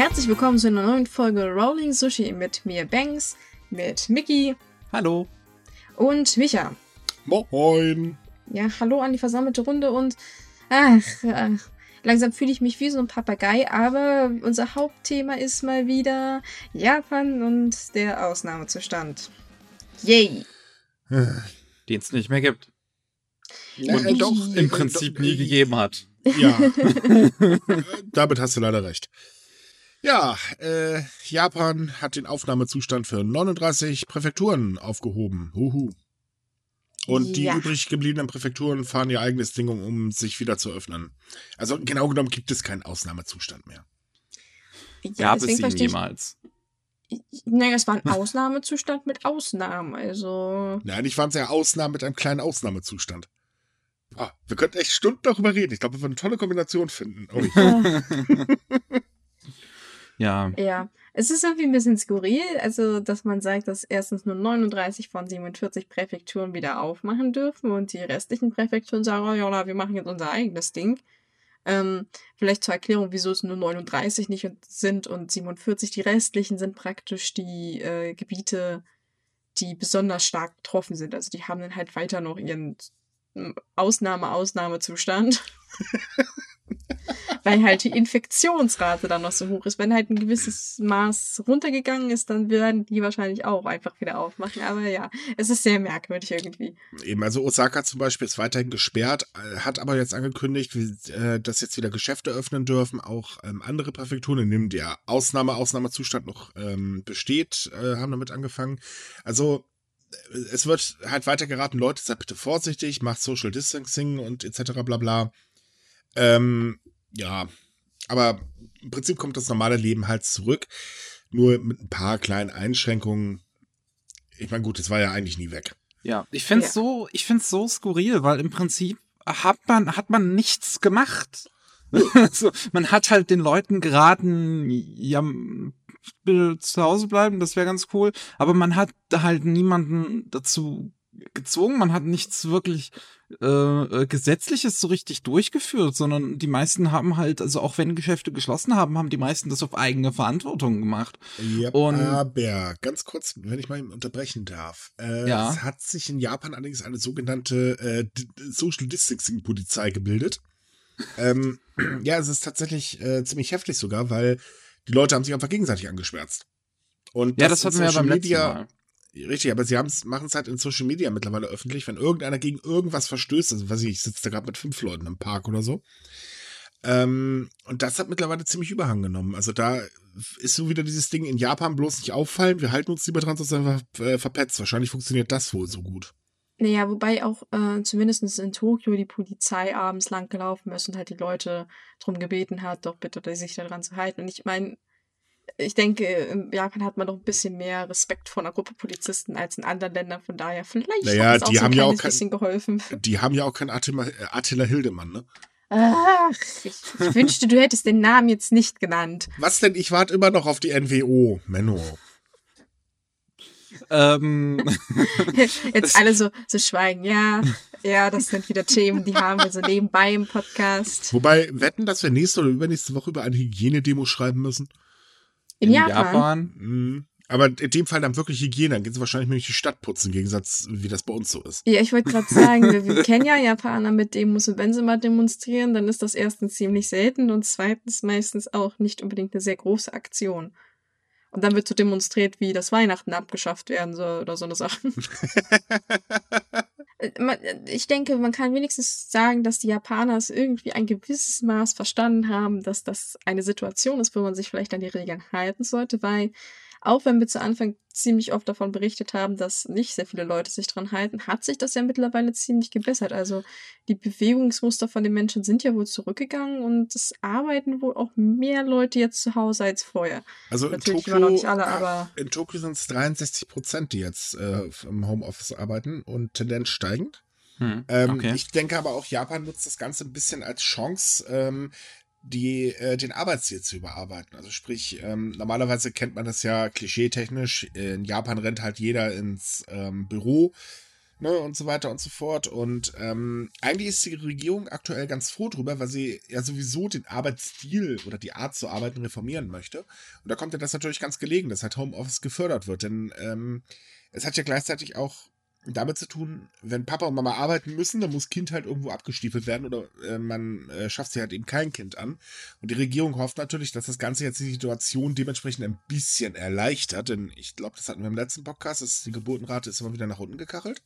Herzlich willkommen zu einer neuen Folge Rolling Sushi mit mir Banks, mit Mickey. Hallo. Und Micha. Moin. Ja, hallo an die versammelte Runde und ach, ach langsam fühle ich mich wie so ein Papagei, aber unser Hauptthema ist mal wieder Japan und der Ausnahmezustand. Yay! Den es nicht mehr gibt. Und äh, doch, im äh, Prinzip doch, nie äh, gegeben hat. Ja. Damit hast du leider recht. Ja, äh, Japan hat den Aufnahmezustand für 39 Präfekturen aufgehoben. Huhu. Und die Ja. übrig gebliebenen Präfekturen fahren ihr eigenes Ding, um, um sich wieder zu öffnen. Also genau genommen gibt es keinen Ausnahmezustand mehr. Gab es deswegen ihn jemals? Naja, es war ein Ausnahmezustand mit Ausnahmen, also. Nein, ich fand es ja Ausnahme mit einem kleinen Ausnahmezustand. Ah, wir könnten echt Stunden darüber reden. Ich glaube, wir würden eine tolle Kombination finden. Oh, ich, äh, Ja. Ja, es ist irgendwie ein bisschen skurril, also dass man sagt, dass erstens nur 39 von 47 Präfekturen wieder aufmachen dürfen und die restlichen Präfekturen sagen, oh ja, wir machen jetzt unser eigenes Ding. Ähm, vielleicht zur Erklärung, wieso es nur 39 nicht sind und 47 die restlichen sind praktisch die äh, Gebiete, die besonders stark betroffen sind. Also die haben dann halt weiter noch ihren Ausnahme-Ausnahmezustand. Weil halt die Infektionsrate dann noch so hoch ist. Wenn halt ein gewisses Maß runtergegangen ist, dann werden die wahrscheinlich auch einfach wieder aufmachen. Aber ja, es ist sehr merkwürdig irgendwie. Eben, also Osaka zum Beispiel ist weiterhin gesperrt, äh, hat aber jetzt angekündigt, äh, dass jetzt wieder Geschäfte öffnen dürfen, auch ähm, andere Präfekturen, in denen der Ausnahme, Ausnahmezustand noch ähm, besteht, äh, haben damit angefangen. Also es wird halt weiter geraten, Leute, seid bitte vorsichtig, macht Social Distancing und etc. bla bla. Ähm, ja, aber im Prinzip kommt das normale Leben halt zurück, nur mit ein paar kleinen Einschränkungen. Ich meine, gut, es war ja eigentlich nie weg. Ja. Ich finde Ja. es so, ich find's so skurril, weil im Prinzip hat man, hat man nichts gemacht. also, man hat halt den Leuten geraten, ja, bitte zu Hause bleiben, das wäre ganz cool. Aber man hat halt niemanden dazu gezwungen, man hat nichts wirklich äh, äh, Gesetzliches so richtig durchgeführt, sondern die meisten haben halt, also auch wenn Geschäfte geschlossen haben, haben die meisten das auf eigene Verantwortung gemacht. Ja, Und- aber ganz kurz, wenn ich mal unterbrechen darf. Äh, Ja. Es hat sich in Japan allerdings eine sogenannte äh, Social Distancing Polizei gebildet. ähm, ja, es ist tatsächlich äh, ziemlich heftig sogar, weil die Leute haben sich einfach gegenseitig angeschwärzt. Und Ja, das hatten wir ja beim letzten Media- Mal. Richtig, aber sie machen es halt in Social Media mittlerweile öffentlich, wenn irgendeiner gegen irgendwas verstößt, also weiß ich, ich sitze da gerade mit fünf Leuten im Park oder so. Ähm, und das hat mittlerweile ziemlich Überhang genommen. Also da ist so wieder dieses Ding in Japan bloß nicht auffallen, wir halten uns lieber dran, sonst einfach äh, verpetzt. Wahrscheinlich funktioniert das wohl so gut. Naja, wobei auch äh, zumindest in Tokio die Polizei abends lang gelaufen ist und halt die Leute drum gebeten hat, doch bitte sich daran zu halten. Und ich meine, ich denke, in Japan hat man doch ein bisschen mehr Respekt vor einer Gruppe Polizisten als in anderen Ländern. Von daher, vielleicht Naja, hat es auch die so haben ja auch kein- bisschen geholfen. Die haben ja auch keinen Attila, äh, Attila Hildemann, ne? Ach, ich, ich wünschte, du hättest den Namen jetzt nicht genannt. Was denn? Ich warte immer noch auf die NWO, Menno. Ähm, Jetzt alle so, so schweigen. Ja, ja, das sind wieder Themen, die haben wir so nebenbei im Podcast. Wobei, wetten, dass wir nächste oder übernächste Woche über eine Hygienedemo schreiben müssen? In, Japan. Mhm. Aber in dem Fall dann wirklich Hygiene. Dann gehen sie wahrscheinlich nämlich die Stadt putzen, im Gegensatz, wie das bei uns so ist. Ja, ich wollte gerade sagen, wir, wir kennen ja Japaner mit Demos und wenn sie mal demonstrieren, dann ist das erstens ziemlich selten und zweitens meistens auch nicht unbedingt eine sehr große Aktion. Und dann wird so demonstriert, wie das Weihnachten abgeschafft werden soll oder so eine Sache. Ich denke, man kann wenigstens sagen, dass die Japaner es irgendwie ein gewisses Maß verstanden haben, dass das eine Situation ist, wo man sich vielleicht an die Regeln halten sollte, weil auch wenn wir zu Anfang ziemlich oft davon berichtet haben, dass nicht sehr viele Leute sich dran halten, hat sich das ja mittlerweile ziemlich gebessert. Also die Bewegungsmuster von den Menschen sind ja wohl zurückgegangen und es arbeiten wohl auch mehr Leute jetzt zu Hause als vorher. Also in Natürlich Tokio, immer noch nicht alle, aber- in Tokio sind es 63 Prozent, die jetzt äh, im Homeoffice arbeiten und Tendenz steigend. hm, Ähm, okay. Ich denke aber auch, Japan nutzt das Ganze ein bisschen als Chance, ähm, die, äh, den Arbeitsstil zu überarbeiten. Also sprich, ähm, normalerweise kennt man das ja klischeetechnisch. In Japan rennt halt jeder ins ähm, Büro, ne, und so weiter und so fort. Und ähm, eigentlich ist die Regierung aktuell ganz froh drüber, weil sie ja sowieso den Arbeitsstil oder die Art zu arbeiten reformieren möchte. Und da kommt ja das natürlich ganz gelegen, dass halt Homeoffice gefördert wird. Denn ähm, es hat ja gleichzeitig auch damit zu tun, wenn Papa und Mama arbeiten müssen, dann muss Kind halt irgendwo abgestiefelt werden oder äh, man äh, schafft sich halt eben kein Kind an. Und die Regierung hofft natürlich, dass das Ganze jetzt die Situation dementsprechend ein bisschen erleichtert, denn ich glaube, das hatten wir im letzten Podcast, dass die Geburtenrate ist immer wieder nach unten gekachelt.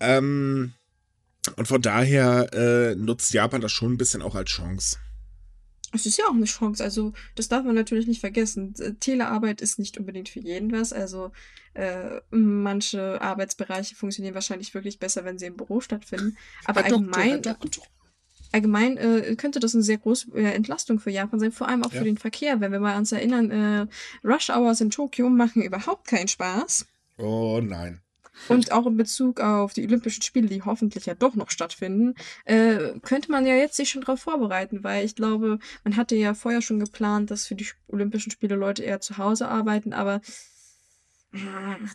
Ähm, und von daher äh, nutzt Japan das schon ein bisschen auch als Chance. Es ist ja auch eine Chance, also das darf man natürlich nicht vergessen. Telearbeit ist nicht unbedingt für jeden was. Also äh, manche Arbeitsbereiche funktionieren wahrscheinlich wirklich besser, wenn sie im Büro stattfinden. Aber Herr Doktor, allgemein, Herr Doktor. allgemein äh, könnte das eine sehr große äh, Entlastung für Japan sein, vor allem auch Ja. für den Verkehr. Wenn wir mal uns erinnern, äh, Rush Hours in Tokio machen überhaupt keinen Spaß. Oh nein. Und auch in Bezug auf die Olympischen Spiele, die hoffentlich ja doch noch stattfinden, äh, könnte man ja jetzt sich schon darauf vorbereiten, weil ich glaube, man hatte ja vorher schon geplant, dass für die Olympischen Spiele Leute eher zu Hause arbeiten, aber äh,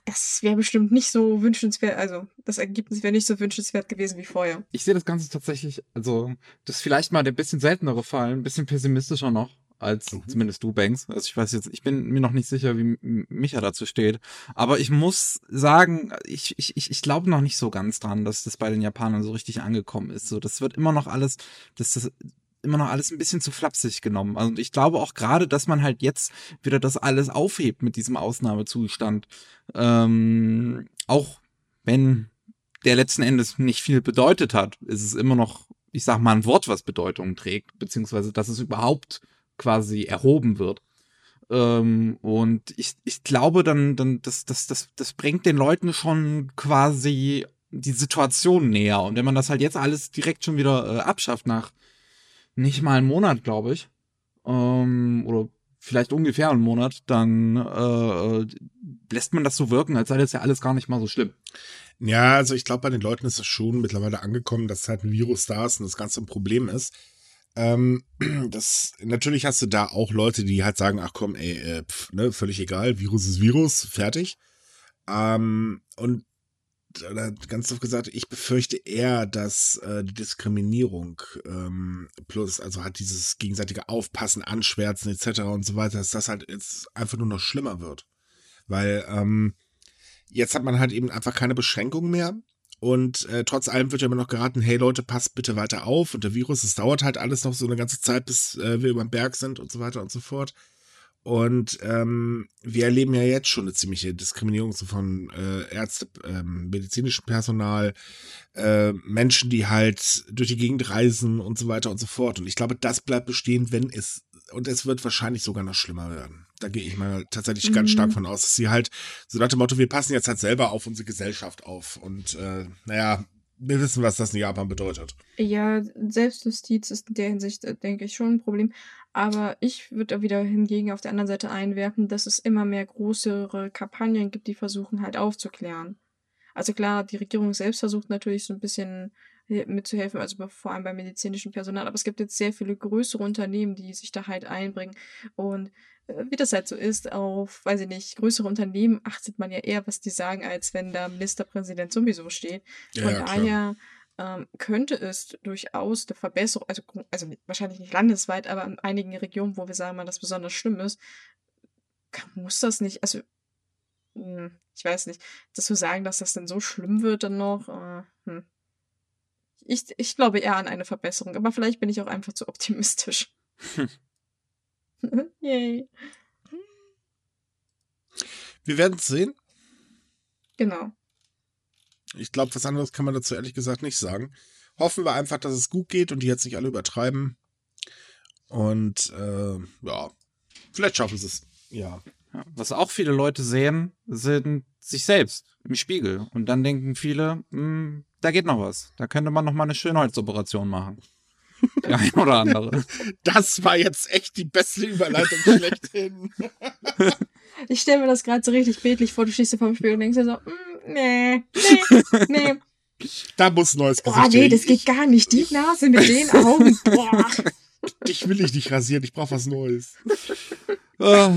das wäre bestimmt nicht so wünschenswert, also das Ergebnis wäre nicht so wünschenswert gewesen wie vorher. Ich sehe das Ganze tatsächlich, also, das ist vielleicht mal der bisschen seltenere Fall, ein bisschen pessimistischer noch, als Mhm. zumindest du, Banks. Also ich weiß jetzt, ich bin mir noch nicht sicher, wie Micha dazu steht. Aber ich muss sagen, ich, ich, ich, ich glaube noch nicht so ganz dran, dass das bei den Japanern so richtig angekommen ist. So, das wird immer noch alles, das, das immer noch alles ein bisschen zu flapsig genommen. Also ich glaube auch gerade, dass man halt jetzt wieder das alles aufhebt mit diesem Ausnahmezustand. Ähm, auch wenn der letzten Endes nicht viel bedeutet hat, ist es immer noch, ich sag mal, ein Wort, was Bedeutung trägt, beziehungsweise dass es überhaupt quasi erhoben wird. Ähm, und ich, ich glaube dann, dann das, das, das, das bringt den Leuten schon quasi die Situation näher. Und wenn man das halt jetzt alles direkt schon wieder äh, abschafft nach nicht mal einem Monat, glaube ich, ähm, oder vielleicht ungefähr einen Monat, dann äh, lässt man das so wirken, als sei das ja alles gar nicht mal so schlimm. Ja, also ich glaube, bei den Leuten ist es schon mittlerweile angekommen, dass halt ein Virus da ist und das Ganze ein Problem ist. Ähm, das, natürlich hast du da auch Leute, die halt sagen, ach komm, ey, äh, pf, ne, völlig egal, Virus ist Virus, fertig. Ähm, und oder ganz oft gesagt, ich befürchte eher, dass äh, die Diskriminierung ähm, plus, also halt dieses gegenseitige Aufpassen, Anschwärzen etc. und so weiter, dass das halt jetzt einfach nur noch schlimmer wird. Weil ähm, jetzt hat man halt eben einfach keine Beschränkung mehr. Und äh, trotz allem wird ja immer noch geraten, hey Leute, passt bitte weiter auf. Und der Virus, es dauert halt alles noch so eine ganze Zeit, bis äh, wir über den Berg sind und so weiter und so fort. Und ähm, wir erleben ja jetzt schon eine ziemliche Diskriminierung so von äh, Ärzte, ähm, medizinischem Personal, äh, Menschen, die halt durch die Gegend reisen und so weiter und so fort. Und ich glaube, das bleibt bestehen, wenn es, und es wird wahrscheinlich sogar noch schlimmer werden. Da gehe ich mal tatsächlich ganz Mhm. stark von aus, dass sie halt so nach dem Motto, wir passen jetzt halt selber auf unsere Gesellschaft auf. Und äh, naja, wir wissen, was das in Japan bedeutet. Ja, Selbstjustiz ist in der Hinsicht, äh, denke ich, schon ein Problem. Aber ich würde wieder hingegen auf der anderen Seite einwerfen, dass es immer mehr größere Kampagnen gibt, die versuchen halt aufzuklären. Also klar, die Regierung selbst versucht natürlich so ein bisschen mitzuhelfen, also vor allem beim medizinischen Personal, aber es gibt jetzt sehr viele größere Unternehmen, die sich da halt einbringen. Und wie das halt so ist, auf, weiß ich nicht, größere Unternehmen achtet man ja eher, was die sagen, als wenn da Ministerpräsident sowieso steht. Von ja, daher ähm, könnte es durchaus eine Verbesserung, also, also wahrscheinlich nicht landesweit, aber in einigen Regionen, wo wir sagen mal, das besonders schlimm ist, kann, muss das nicht, also hm, ich weiß nicht, das zu sagen, dass das denn so schlimm wird dann noch, äh, hm. ich, ich glaube eher an eine Verbesserung, aber vielleicht bin ich auch einfach zu optimistisch. Yay. Wir werden es sehen. Genau. Ich glaube, was anderes kann man dazu ehrlich gesagt nicht sagen. Hoffen wir einfach, dass es gut geht und die jetzt nicht alle übertreiben. Und äh, ja, vielleicht schaffen sie es. Ja. Ja, was auch viele Leute sehen, sind sich selbst im Spiegel. Und dann denken viele, hm, da geht noch was. Da könnte man noch mal eine Schönheitsoperation machen. Der ein oder andere. Das war jetzt echt die beste Überleitung schlechthin. Ich stelle mir das gerade so richtig bildlich vor, du stehst dir vor dem Spiegel und denkst dir so, mm, nee, nee, nee. Da muss ein neues Gesicht Boah, nee, das geht gar nicht. Die Nase mit den Augen. Boah. Dich will ich nicht rasieren, ich brauche was Neues. Ah.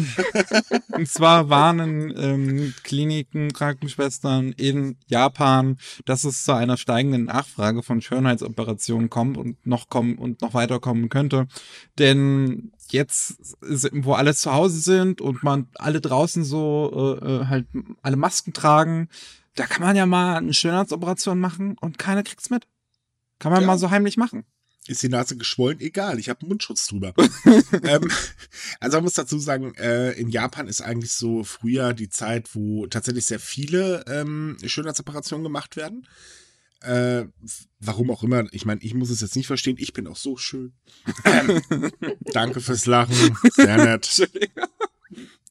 Und zwar warnen ähm, Kliniken, Krankenschwestern in Japan, dass es zu einer steigenden Nachfrage von Schönheitsoperationen kommt und noch kommen und noch weiterkommen könnte. Denn jetzt, wo alle zu Hause sind und man alle draußen so äh, äh, halt alle Masken tragen, da kann man ja mal eine Schönheitsoperation machen und keiner kriegt's mit. Kann man Ja. mal so heimlich machen. Ist die Nase geschwollen? Egal, ich habe einen Mundschutz drüber. ähm, also man muss dazu sagen, äh, in Japan ist eigentlich so früher die Zeit, wo tatsächlich sehr viele ähm, Schönheitsoperationen gemacht werden. Äh, warum auch immer, ich meine, ich muss es jetzt nicht verstehen, ich bin auch so schön. Ähm, danke fürs Lachen, sehr nett.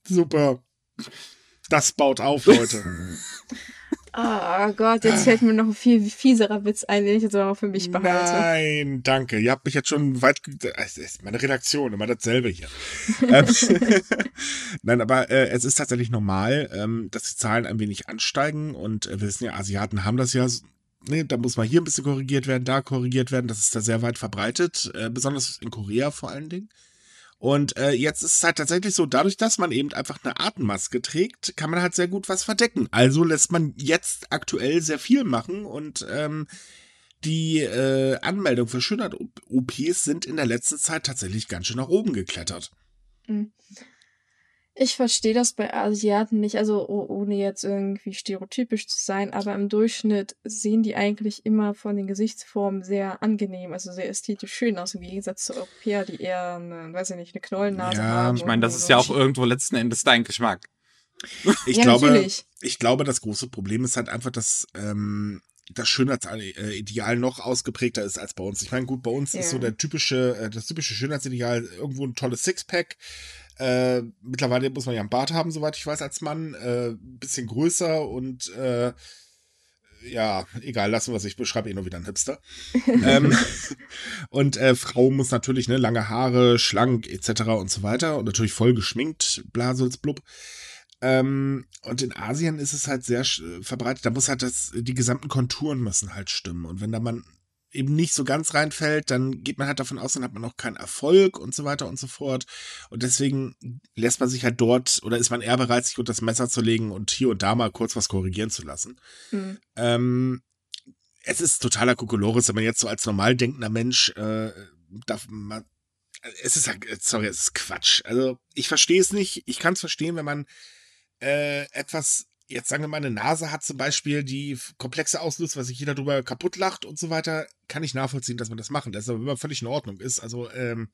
Super. Das baut auf, Leute. Oh Gott, jetzt fällt mir noch ein viel fieserer Witz ein, den ich jetzt aber auch für mich behalte. Nein, danke. Ihr habt mich jetzt schon weit. Es ist meine Redaktion, immer dasselbe hier. ähm, Nein, aber äh, es ist tatsächlich normal, ähm, dass die Zahlen ein wenig ansteigen und äh, wir wissen ja, Asiaten haben das ja. s- Ne, da muss mal hier ein bisschen korrigiert werden, da korrigiert werden. Das ist da sehr weit verbreitet, äh, besonders in Korea vor allen Dingen. Und äh, jetzt ist es halt tatsächlich so, dadurch, dass man eben einfach eine Atemmaske trägt, kann man halt sehr gut was verdecken. Also lässt man jetzt aktuell sehr viel machen und ähm, die äh, Anmeldung für Schönheit-OPs sind in der letzten Zeit tatsächlich ganz schön nach oben geklettert. Ich verstehe das bei Asiaten nicht, also oh, ohne jetzt irgendwie stereotypisch zu sein, aber im Durchschnitt sehen die eigentlich immer von den Gesichtsformen sehr angenehm, also sehr ästhetisch schön aus, im Gegensatz zu Europäer, die eher eine, weiß ich nicht, eine Knollennase Ja, haben. Ich meine, das ist ja auch irgendwo letzten Endes dein Geschmack. Ich Ja, glaube, natürlich. ich glaube, das große Problem ist halt einfach, dass ähm, das Schönheitsideal noch ausgeprägter ist als bei uns. Ich meine, gut, bei uns ist Ja. so der typische, äh, das typische Schönheitsideal irgendwo ein tolles Sixpack. Äh, mittlerweile muss man ja einen Bart haben, soweit ich weiß, als Mann. Äh, bisschen größer und äh, ja, egal, lassen wir es. Ich beschreibe eh nur wieder einen Hipster. ähm, und äh, Frau muss natürlich ne, lange Haare, schlank etc. und so weiter und natürlich voll geschminkt, Blasels blub. Ähm, und in Asien ist es halt sehr verbreitet. Da muss halt das, die gesamten Konturen müssen halt stimmen. Und wenn da man eben nicht so ganz reinfällt, dann geht man halt davon aus, dann hat man auch keinen Erfolg und so weiter und so fort. Und deswegen lässt man sich halt dort oder ist man eher bereit, sich unter das Messer zu legen und hier und da mal kurz was korrigieren zu lassen. Hm. Ähm, es ist totaler Kokolores, wenn man jetzt so als normal denkender Mensch äh, darf man, es ist halt- sorry, es ist Quatsch. Also ich verstehe es nicht. Ich kann es verstehen, wenn man äh, etwas, jetzt sagen wir mal, eine Nase hat zum Beispiel, die komplexe auslöst, was sich jeder drüber kaputt lacht und so weiter, kann ich nachvollziehen, dass man das machen lässt, aber immer völlig in Ordnung ist. Also, ähm,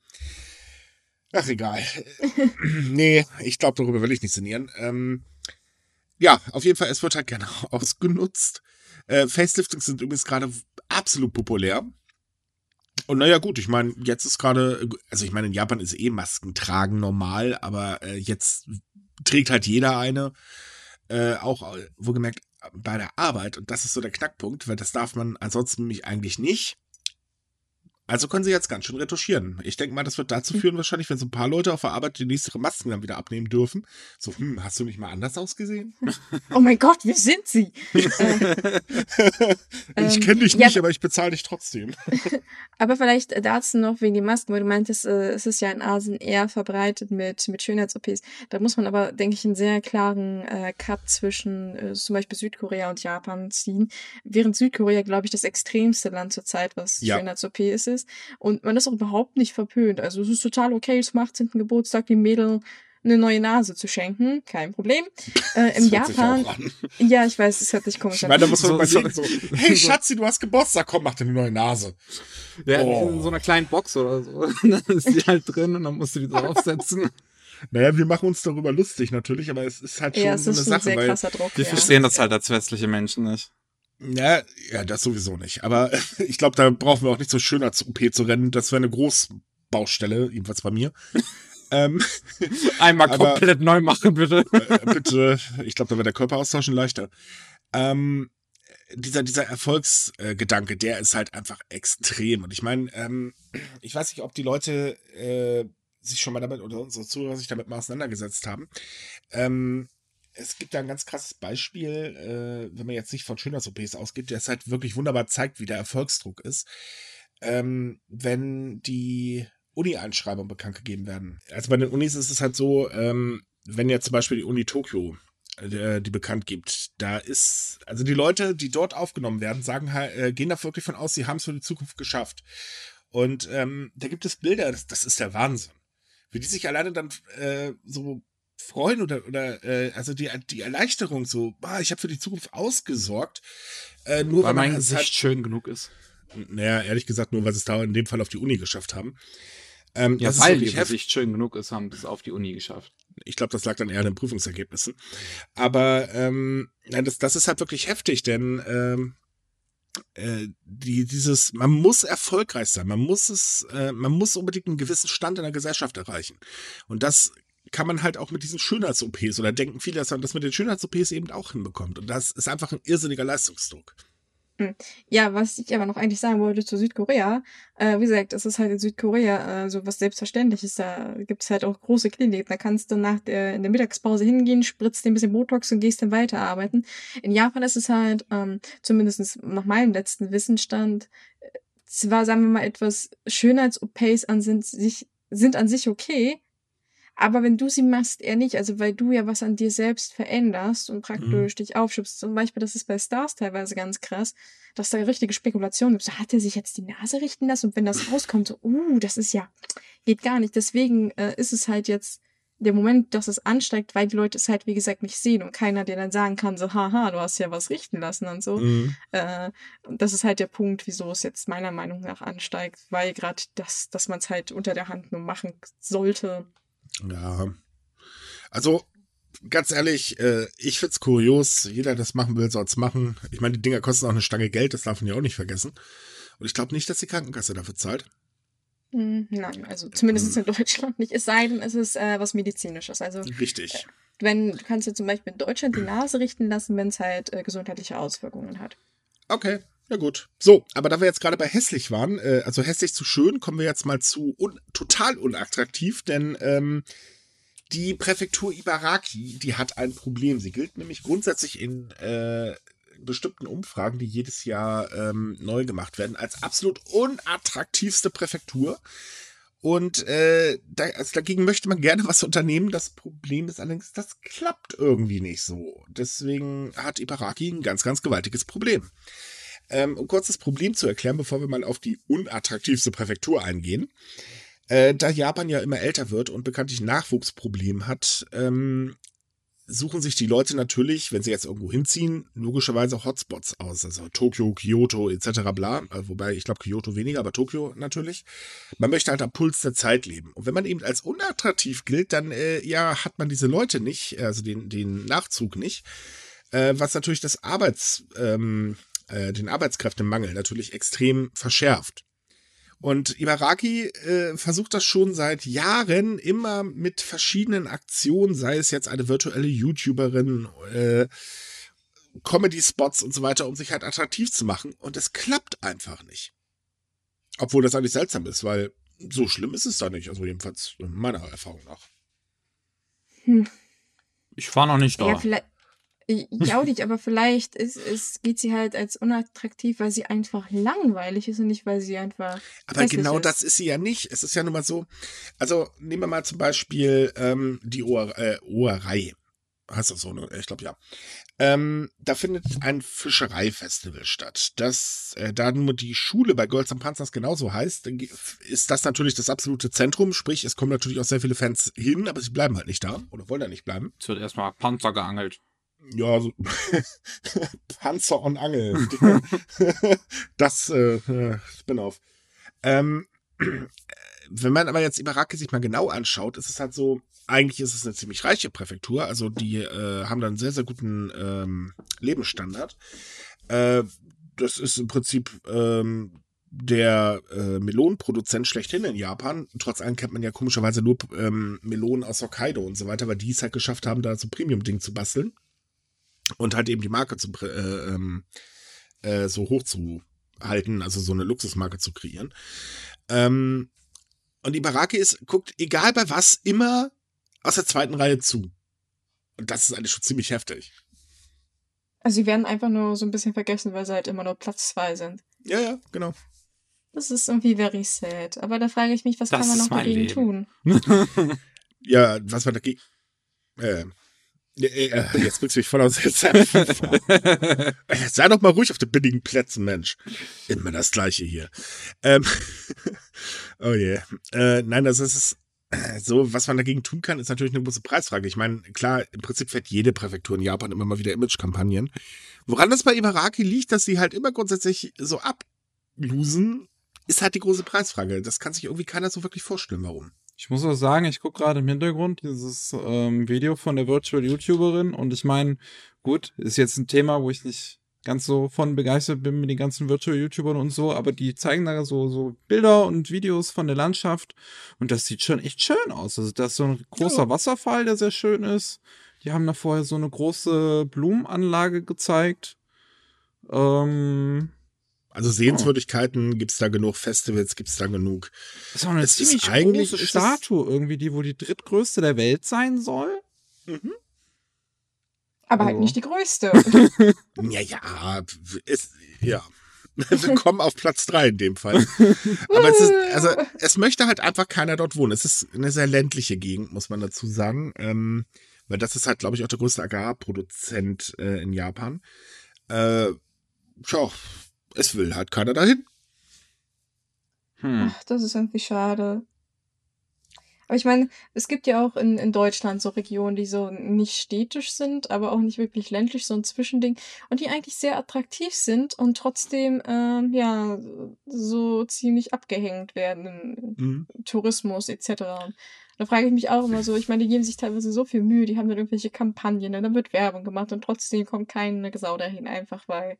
ach egal. nee, ich glaube, darüber will ich nicht sinnieren. Ähm, ja, auf jeden Fall, es wird halt gerne ausgenutzt. Äh, Faceliftings sind übrigens gerade absolut populär. Und naja, gut, ich meine, jetzt ist gerade, also ich meine, in Japan ist eh Masken tragen normal, aber äh, jetzt trägt halt jeder eine. Äh, auch äh, wohlgemerkt bei der Arbeit. Und das ist so der Knackpunkt, weil das darf man ansonsten nämlich eigentlich nicht. Also können sie jetzt ganz schön retuschieren. Ich denke mal, das wird dazu führen, wahrscheinlich, wenn so ein paar Leute auf der Arbeit die nächste Masken dann wieder abnehmen dürfen. So, hm, hast du nicht mal anders ausgesehen? Oh mein Gott, wie sind sie? äh, ich Ähm, kenne dich ja, nicht, aber ich bezahle dich trotzdem. Aber vielleicht dazu noch wegen den Masken, weil du meintest, äh, es ist ja in Asien eher verbreitet mit, mit Schönheits-OPs. Da muss man aber, denke ich, einen sehr klaren äh, Cut zwischen äh, zum Beispiel Südkorea und Japan ziehen. Während Südkorea, glaube ich, das extremste Land zurzeit, was Ja. Schönheits-OPs ist. Und man ist auch überhaupt nicht verpönt. Also es ist total okay, zum 18. Geburtstag dem Mädel eine neue Nase zu schenken. Kein Problem. Äh, Im Japan. Ja, ich weiß, es hört sich komisch Ich an. meine, da muss man So- so- so, hey Schatzi, du hast Geburtstag, komm, mach dir eine neue Nase. Ja, Oh. in so einer kleinen Box oder so. dann ist die halt drin und dann musst du die draufsetzen. Naja, wir machen uns darüber lustig natürlich, aber es ist halt schon ja, es so ist eine ein Sache, sehr weil Druck. Wir ja. verstehen das halt als westliche Menschen nicht. Ja, ja, das sowieso nicht. Aber ich glaube, da brauchen wir auch nicht so schön als OP zu rennen. Das wäre eine Großbaustelle, jedenfalls bei mir. ähm, Einmal Aber- komplett neu machen, bitte. äh, bitte, ich glaube, da wäre der Körperaustauschen leichter. Ähm, dieser, dieser Erfolgsgedanke, der ist halt einfach extrem. Und ich meine, ähm, ich weiß nicht, ob die Leute äh, sich schon mal damit oder unsere Zuhörer sich damit mal auseinandergesetzt haben. Ähm, es gibt da ein ganz krasses Beispiel, äh, wenn man jetzt nicht von Schönheits-OPs ausgeht, der es halt wirklich wunderbar zeigt, wie der Erfolgsdruck ist. Ähm, wenn die Uni-Einschreibungen bekannt gegeben werden. Also bei den Unis ist es halt so, ähm, wenn jetzt zum Beispiel die Uni Tokio äh, die bekannt gibt, da ist, also die Leute, die dort aufgenommen werden, sagen halt, gehen da wirklich von aus, sie haben es für die Zukunft geschafft. Und ähm, da gibt es Bilder, das, das ist der Wahnsinn. Wie die sich alleine dann äh, so freuen oder, oder äh, also die, die Erleichterung so, ah, ich habe für die Zukunft ausgesorgt. Äh, nur weil, weil mein Gesicht halt, schön genug ist. Naja, ehrlich gesagt, nur weil sie es da in dem Fall auf die Uni geschafft haben. Ähm, ja, weil ihr Gesicht schön genug ist, haben es auf die Uni geschafft. Ich glaube, das lag dann eher an den Prüfungsergebnissen. Aber ähm, das, das ist halt wirklich heftig, denn ähm, äh, die, dieses, man muss erfolgreich sein, man muss es, äh, man muss unbedingt einen gewissen Stand in der Gesellschaft erreichen. Und das kann man halt auch mit diesen Schönheits-OPs oder denken viele, dass man das mit den Schönheits-OPs eben auch hinbekommt. Und das ist einfach ein irrsinniger Leistungsdruck. Hm. Ja, was ich aber noch eigentlich sagen wollte zu Südkorea, äh, wie gesagt, es ist halt in Südkorea äh, so was Selbstverständliches. Da gibt es halt auch große Kliniken. Da kannst du nach der, in der Mittagspause hingehen, spritzt dir ein bisschen Botox und gehst dann weiterarbeiten. In Japan ist es halt, ähm, zumindest nach meinem letzten Wissensstand, äh, zwar, sagen wir mal, etwas Schönheits-OPs an sind, sich, sind an sich okay, aber wenn du sie machst, eher nicht. Also weil du ja was an dir selbst veränderst und praktisch mhm. dich aufschubst. Zum Beispiel, das ist bei Stars teilweise ganz krass, dass da richtige Spekulationen gibt. So, hat er sich jetzt die Nase richten lassen? Und wenn das rauskommt, so, uh, das ist ja, geht gar nicht. Deswegen äh, ist es halt jetzt der Moment, dass es ansteigt, weil die Leute es halt, wie gesagt, nicht sehen und keiner dir dann sagen kann, so, haha, du hast ja was richten lassen und so. Mhm. Äh, das ist halt der Punkt, wieso es jetzt meiner Meinung nach ansteigt, weil gerade das, dass man es halt unter der Hand nur machen sollte, ja. Also, ganz ehrlich, äh, ich find's kurios. Jeder, der das machen will, soll's machen. Ich meine, die Dinger kosten auch eine Stange Geld, das darf man ja auch nicht vergessen. Und ich glaube nicht, dass die Krankenkasse dafür zahlt. Hm, nein, also zumindest in Deutschland nicht. Es sei denn, es ist äh, was Medizinisches. Also, Richtig. Äh, wenn, du kannst dir zum Beispiel in Deutschland die Nase richten lassen, wenn es halt äh, gesundheitliche Auswirkungen hat. Okay, ja gut. So, aber da wir jetzt gerade bei hässlich waren, äh, also hässlich zu schön, kommen wir jetzt mal zu un total unattraktiv, denn ähm, die Präfektur Ibaraki, die hat ein Problem. Sie gilt nämlich grundsätzlich in äh, bestimmten Umfragen, die jedes Jahr ähm, neu gemacht werden, als absolut unattraktivste Präfektur. Und äh, da, also dagegen möchte man gerne was unternehmen. Das Problem ist allerdings, das klappt irgendwie nicht so. Deswegen hat Ibaraki ein ganz, ganz gewaltiges Problem. Ähm, um kurz das Problem zu erklären, bevor wir mal auf die unattraktivste Präfektur eingehen. Äh, da Japan ja immer älter wird und bekanntlich Nachwuchsproblem hat, ähm, suchen sich die Leute natürlich, wenn sie jetzt irgendwo hinziehen, logischerweise Hotspots aus. Also Tokio, Kyoto etc. bla. Äh, wobei ich glaube Kyoto weniger, aber Tokio natürlich. Man möchte halt am Puls der Zeit leben. Und wenn man eben als unattraktiv gilt, dann äh, ja hat man diese Leute nicht, also den, den Nachzug nicht. Äh, was natürlich das Arbeits, ähm, äh, den Arbeitskräftemangel natürlich extrem verschärft. Und Ibaraki äh, versucht das schon seit Jahren immer mit verschiedenen Aktionen, sei es jetzt eine virtuelle YouTuberin, äh, Comedy-Spots und so weiter, um sich halt attraktiv zu machen. Und es klappt einfach nicht. Obwohl das eigentlich seltsam ist, weil so schlimm ist es da nicht. Also jedenfalls meiner Erfahrung nach. Hm. Ich war noch nicht da. Ja, vielleicht, ja, nicht, aber vielleicht ist, ist, geht sie halt als unattraktiv, weil sie einfach langweilig ist und nicht, weil sie einfach. Aber genau ist. das ist sie ja nicht. Es ist ja nun mal so. Also nehmen wir mal zum Beispiel ähm, die Ohr, äh, Ohrerei. Heißt das so, ne? Ich glaube ja. Ähm, da findet ein Fischereifestival statt. Das, äh, da nur die Schule bei Girls and Panzers genauso heißt, dann ist das natürlich das absolute Zentrum. Sprich, es kommen natürlich auch sehr viele Fans hin, aber sie bleiben halt nicht da oder wollen da nicht bleiben. Es wird erstmal Panzer geangelt ja, so Panzer und Angel. das äh, Spin-off. Ähm, wenn man aber jetzt Ibaraki sich mal genau anschaut, ist es halt so, eigentlich ist es eine ziemlich reiche Präfektur, also die äh, haben dann einen sehr, sehr guten ähm, Lebensstandard. Äh, das ist im Prinzip ähm, der äh, Melonenproduzent schlechthin in Japan. Trotz allem kennt man ja komischerweise nur ähm, Melonen aus Hokkaido und so weiter, weil die es halt geschafft haben, da so Premium-Ding zu basteln und halt eben die Marke zu, äh, ähm, äh, so hoch zu halten, also so eine Luxusmarke zu kreieren. Ähm, und die Barake ist, guckt, egal bei was, immer aus der zweiten Reihe zu. Und das ist eigentlich schon ziemlich heftig. Also sie werden einfach nur so ein bisschen vergessen, weil sie halt immer nur Platz zwei sind. Ja, ja, genau. Das ist irgendwie very sad. Aber da frage ich mich, was Das kann man ist noch mein dagegen Leben. tun? Ja, was war dagegen? Äh, jetzt bringst du mich voll aus der Zeit. Sei doch mal ruhig auf den billigen Plätzen, Mensch. Immer das Gleiche hier. Ähm, oh je. Äh, nein, das ist so, was man dagegen tun kann, ist natürlich eine große Preisfrage. Ich meine, klar, im Prinzip fährt jede Präfektur in Japan immer mal wieder Imagekampagnen. Woran das bei Ibaraki liegt, dass sie halt immer grundsätzlich so ablosen, ist halt die große Preisfrage. Das kann sich irgendwie keiner so wirklich vorstellen, warum. Ich muss auch sagen, ich gucke gerade im Hintergrund dieses ähm, Video von der Virtual YouTuberin und ich meine, gut, ist jetzt ein Thema, wo ich nicht ganz so von begeistert bin mit den ganzen Virtual YouTubern und so, aber die zeigen da so, so Bilder und Videos von der Landschaft und das sieht schon echt schön aus. Also da ist so ein großer Wasserfall, der sehr schön ist. Die haben da vorher so eine große Blumenanlage gezeigt. Ähm, Also Sehenswürdigkeiten gibt's da genug, Festivals gibt's da genug. das ist auch eine Es ist ziemlich eigentlich- große es- Statue irgendwie, die wohl die drittgrößte der Welt sein soll. Aber halt Also. nicht die größte. Ja, ja, ist, ja. Willkommen auf Platz drei in dem Fall. Aber es ist, also, es möchte halt einfach keiner dort wohnen. Es ist eine sehr ländliche Gegend, muss man dazu sagen. Ähm, weil das ist halt, glaube ich, auch der größte Agrarproduzent äh, in Japan. Äh, tja, es will halt keiner dahin. Hm. Ach, das ist irgendwie schade. Aber ich meine, es gibt ja auch in, in Deutschland so Regionen, die so nicht städtisch sind, aber auch nicht wirklich ländlich, so ein Zwischending. Und die eigentlich sehr attraktiv sind und trotzdem, ähm, ja, so ziemlich abgehängt werden Mhm. Tourismus etc. Und da frage ich mich auch immer so, ich meine, die geben sich teilweise so viel Mühe, die haben dann irgendwelche Kampagnen, und dann wird Werbung gemacht und trotzdem kommt keine Sau dahin, einfach weil,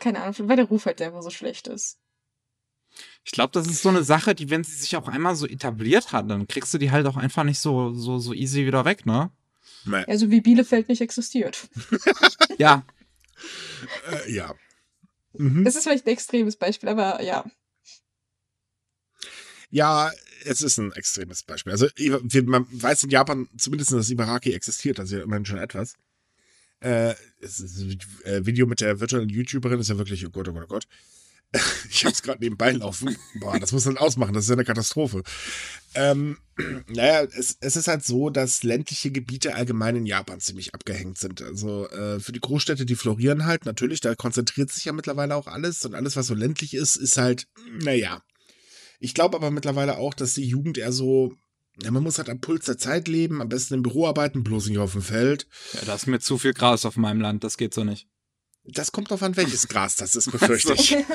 keine Ahnung, weil der Ruf halt einfach so schlecht ist. Ich glaube, das ist so eine Sache, die, wenn sie sich auch einmal so etabliert hat, dann kriegst du die halt auch einfach nicht so, so, so easy wieder weg, ne? Nee, Ja, so wie Bielefeld nicht existiert. Ja, äh, ja. Mhm. Das ist vielleicht ein extremes Beispiel, aber ja. Ja, es ist ein extremes Beispiel. Also man weiß in Japan zumindest, dass Ibaraki existiert, also ja immerhin schon etwas. Äh, es äh, Video mit der virtuellen YouTuberin ist ja wirklich, oh Gott, oh Gott, oh Gott. Ich hab's gerade nebenbei laufen. Boah, das muss man ausmachen, das ist ja eine Katastrophe. Ähm, naja, es, es ist halt so, dass ländliche Gebiete allgemein in Japan ziemlich abgehängt sind. Also äh, für die Großstädte, die florieren halt, natürlich, da konzentriert sich ja mittlerweile auch alles und alles, was so ländlich ist, ist halt, naja, ich glaube aber mittlerweile auch, dass die Jugend eher so, ja, man muss halt am Puls der Zeit leben, am besten im Büro arbeiten, bloß nicht auf dem Feld. ja, da ist mir zu viel Gras auf meinem Land, das geht so nicht. Das kommt drauf an, welches Gras das ist, befürchte ich.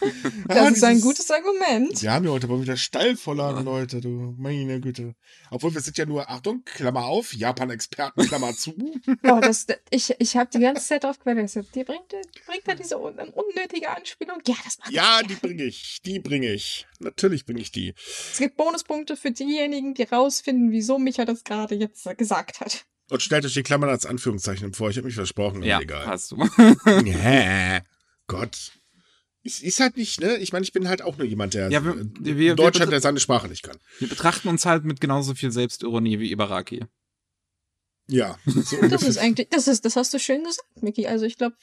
Das ist ein gutes Argument. Wir haben ja heute mal wieder Stallvorlagen, Leute, du, meine Güte. Obwohl wir sind ja nur, Achtung, Klammer auf, Japan-Experten, Klammer zu. Oh, das, ich ich habe die ganze Zeit drauf gewartet. Die bringt, die bringt da diese un unnötige Anspielung. Ja, das macht Ja, die bringe ich, die bringe ich. Natürlich bringe ich die. Es gibt Bonuspunkte für diejenigen, die rausfinden, wieso Micha das gerade jetzt gesagt hat. Und stellt euch die Klammern als Anführungszeichen vor, ich habe mich versprochen, Ja, egal. hast du. Ja, Gott. Ist, ist halt nicht, ne? Ich meine, ich bin halt auch nur jemand, der Ja, wir- wir- wir Deutschland, betr- der seine Sprache nicht kann. Wir betrachten uns halt mit genauso viel Selbstironie wie Ibaraki. Ja, so Das ist eigentlich, das ist, das hast du schön gesagt, Miki. Also ich glaube,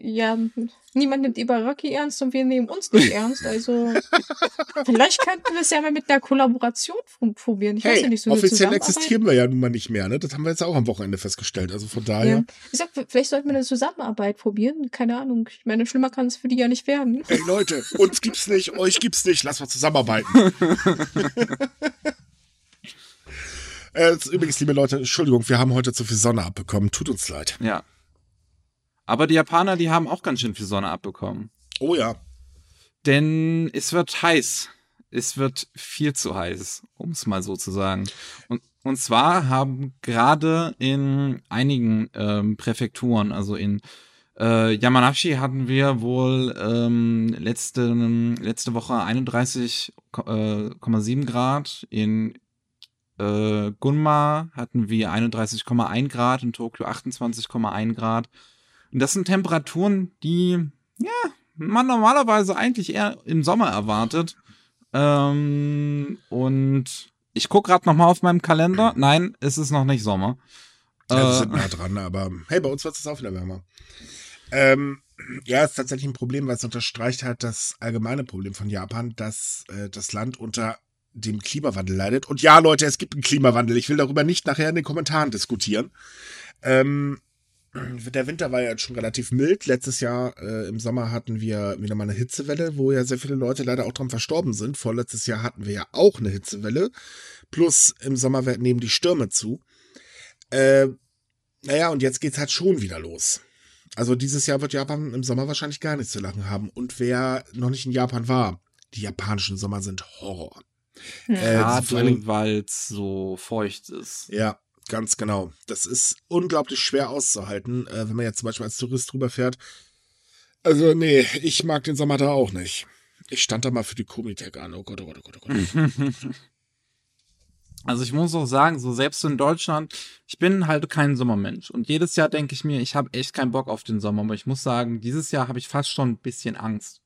ja, niemand nimmt Ibaraki ernst und wir nehmen uns nicht ernst. Also vielleicht könnten wir es ja mal mit einer Kollaboration probieren. Ich weiß ja Hey, nicht, so offiziell existieren wir ja nun mal nicht mehr, ne? Das haben wir jetzt auch am Wochenende festgestellt. Also von daher. Ja. Ich sag, vielleicht sollten wir eine Zusammenarbeit probieren. Keine Ahnung. Ich meine, schlimmer kann es für die ja nicht werden. Ey Leute, uns gibt's nicht, euch gibt's nicht, lass mal zusammenarbeiten. äh, übrigens, liebe Leute, Entschuldigung, wir haben heute zu viel Sonne abbekommen. Tut uns leid. Ja. Aber die Japaner, die haben auch ganz schön viel Sonne abbekommen. Oh ja. Denn es wird heiß. Es wird viel zu heiß, um es mal so zu sagen. Und, und zwar haben gerade in einigen ähm, Präfekturen, also in äh, Yamanashi hatten wir wohl ähm, letzte, letzte Woche 31,7 Grad. In äh, Gunma hatten wir 31,1 Grad, in Tokio 28,1 Grad. Und das sind Temperaturen, die, ja, man normalerweise eigentlich eher im Sommer erwartet. Ähm, und ich gucke gerade nochmal auf meinem Kalender. Nein, es ist noch nicht Sommer. ja wir Äh, sind nah dran, aber hey, bei uns wird es auch wieder wärmer. Ähm, Ja, ist tatsächlich ein Problem, weil es unterstreicht halt das allgemeine Problem von Japan, dass äh, das Land unter dem Klimawandel leidet. Und ja, Leute, es gibt einen Klimawandel. Ich will darüber nicht nachher in den Kommentaren diskutieren. Ähm, der Winter war ja jetzt schon relativ mild. Letztes Jahr äh, im Sommer hatten wir wieder mal eine Hitzewelle, wo ja sehr viele Leute leider auch dran verstorben sind. Vorletztes Jahr hatten wir ja auch eine Hitzewelle. Plus im Sommer nehmen die Stürme zu. Äh, naja, und jetzt geht's halt schon wieder los. Also dieses Jahr wird Japan im Sommer wahrscheinlich gar nichts zu lachen haben. Und wer noch nicht in Japan war, die japanischen Sommer sind Horror. Ja. Äh, weil es so feucht ist. Ja, ganz genau. Das ist unglaublich schwer auszuhalten, äh, wenn man jetzt zum Beispiel als Tourist drüber fährt. Also, nee, ich mag den Sommer da auch nicht. Ich stand da mal für die Komitec an. Oh Gott, oh Gott, oh Gott, oh Gott. Also ich muss auch sagen, so selbst in Deutschland, ich bin halt kein Sommermensch. Und jedes Jahr denke ich mir, ich habe echt keinen Bock auf den Sommer. Aber ich muss sagen, dieses Jahr habe ich fast schon ein bisschen Angst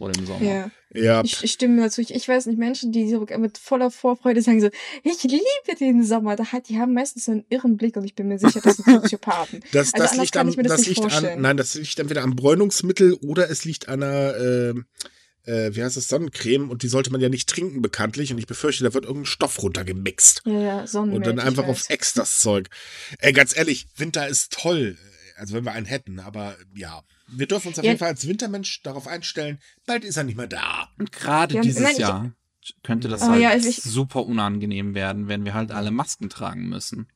vor dem Sommer. Ja. ja. Ich, ich stimme dazu. Ich, ich weiß nicht, Menschen, die so mit voller Vorfreude sagen so, ich liebe den Sommer. Da hat, die haben meistens so einen irren Blick und ich bin mir sicher, das sind Soziopathen. das, das also liegt am, das, das liegt an, nein, das liegt entweder am Bräunungsmittel oder es liegt an einer, äh, äh, wie heißt das, Sonnencreme und die sollte man ja nicht trinken bekanntlich und ich befürchte, da wird irgendein Stoff runtergemixt. Ja, ja, Sonnenmilch, Und dann einfach auf Ex das Zeug. Ey, ganz ehrlich, Winter ist toll. Also wenn wir einen hätten, aber ja. Wir dürfen uns auf ja. jeden Fall als Wintermensch darauf einstellen, bald ist er nicht mehr da. Und gerade ja, dieses nein, Jahr könnte das halt ja, also super unangenehm werden, wenn wir halt alle Masken tragen müssen.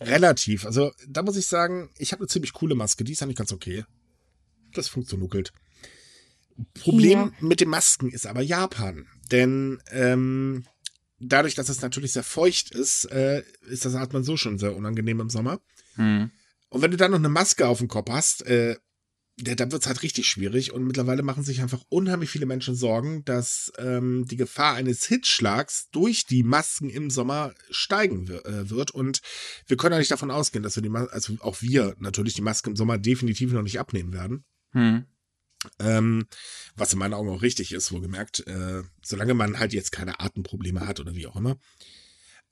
Relativ. Also da muss ich sagen, ich habe eine ziemlich coole Maske, die ist eigentlich ganz okay. Das funktioniert. Problem ja. mit den Masken ist aber Japan. Denn ähm, dadurch, dass es natürlich sehr feucht ist, äh, ist das Atmen so schon sehr unangenehm im Sommer. Hm. Und wenn du dann noch eine Maske auf dem Kopf hast, äh, ja, dann wird es halt richtig schwierig. Und mittlerweile machen sich einfach unheimlich viele Menschen Sorgen, dass ähm, die Gefahr eines Hitzschlags durch die Masken im Sommer steigen äh, wird. Und wir können ja nicht davon ausgehen, dass wir die Mas also auch wir natürlich die Maske im Sommer definitiv noch nicht abnehmen werden. Hm. Ähm, was in meinen Augen auch richtig ist, wohlgemerkt, äh, solange man halt jetzt keine Atemprobleme hat oder wie auch immer.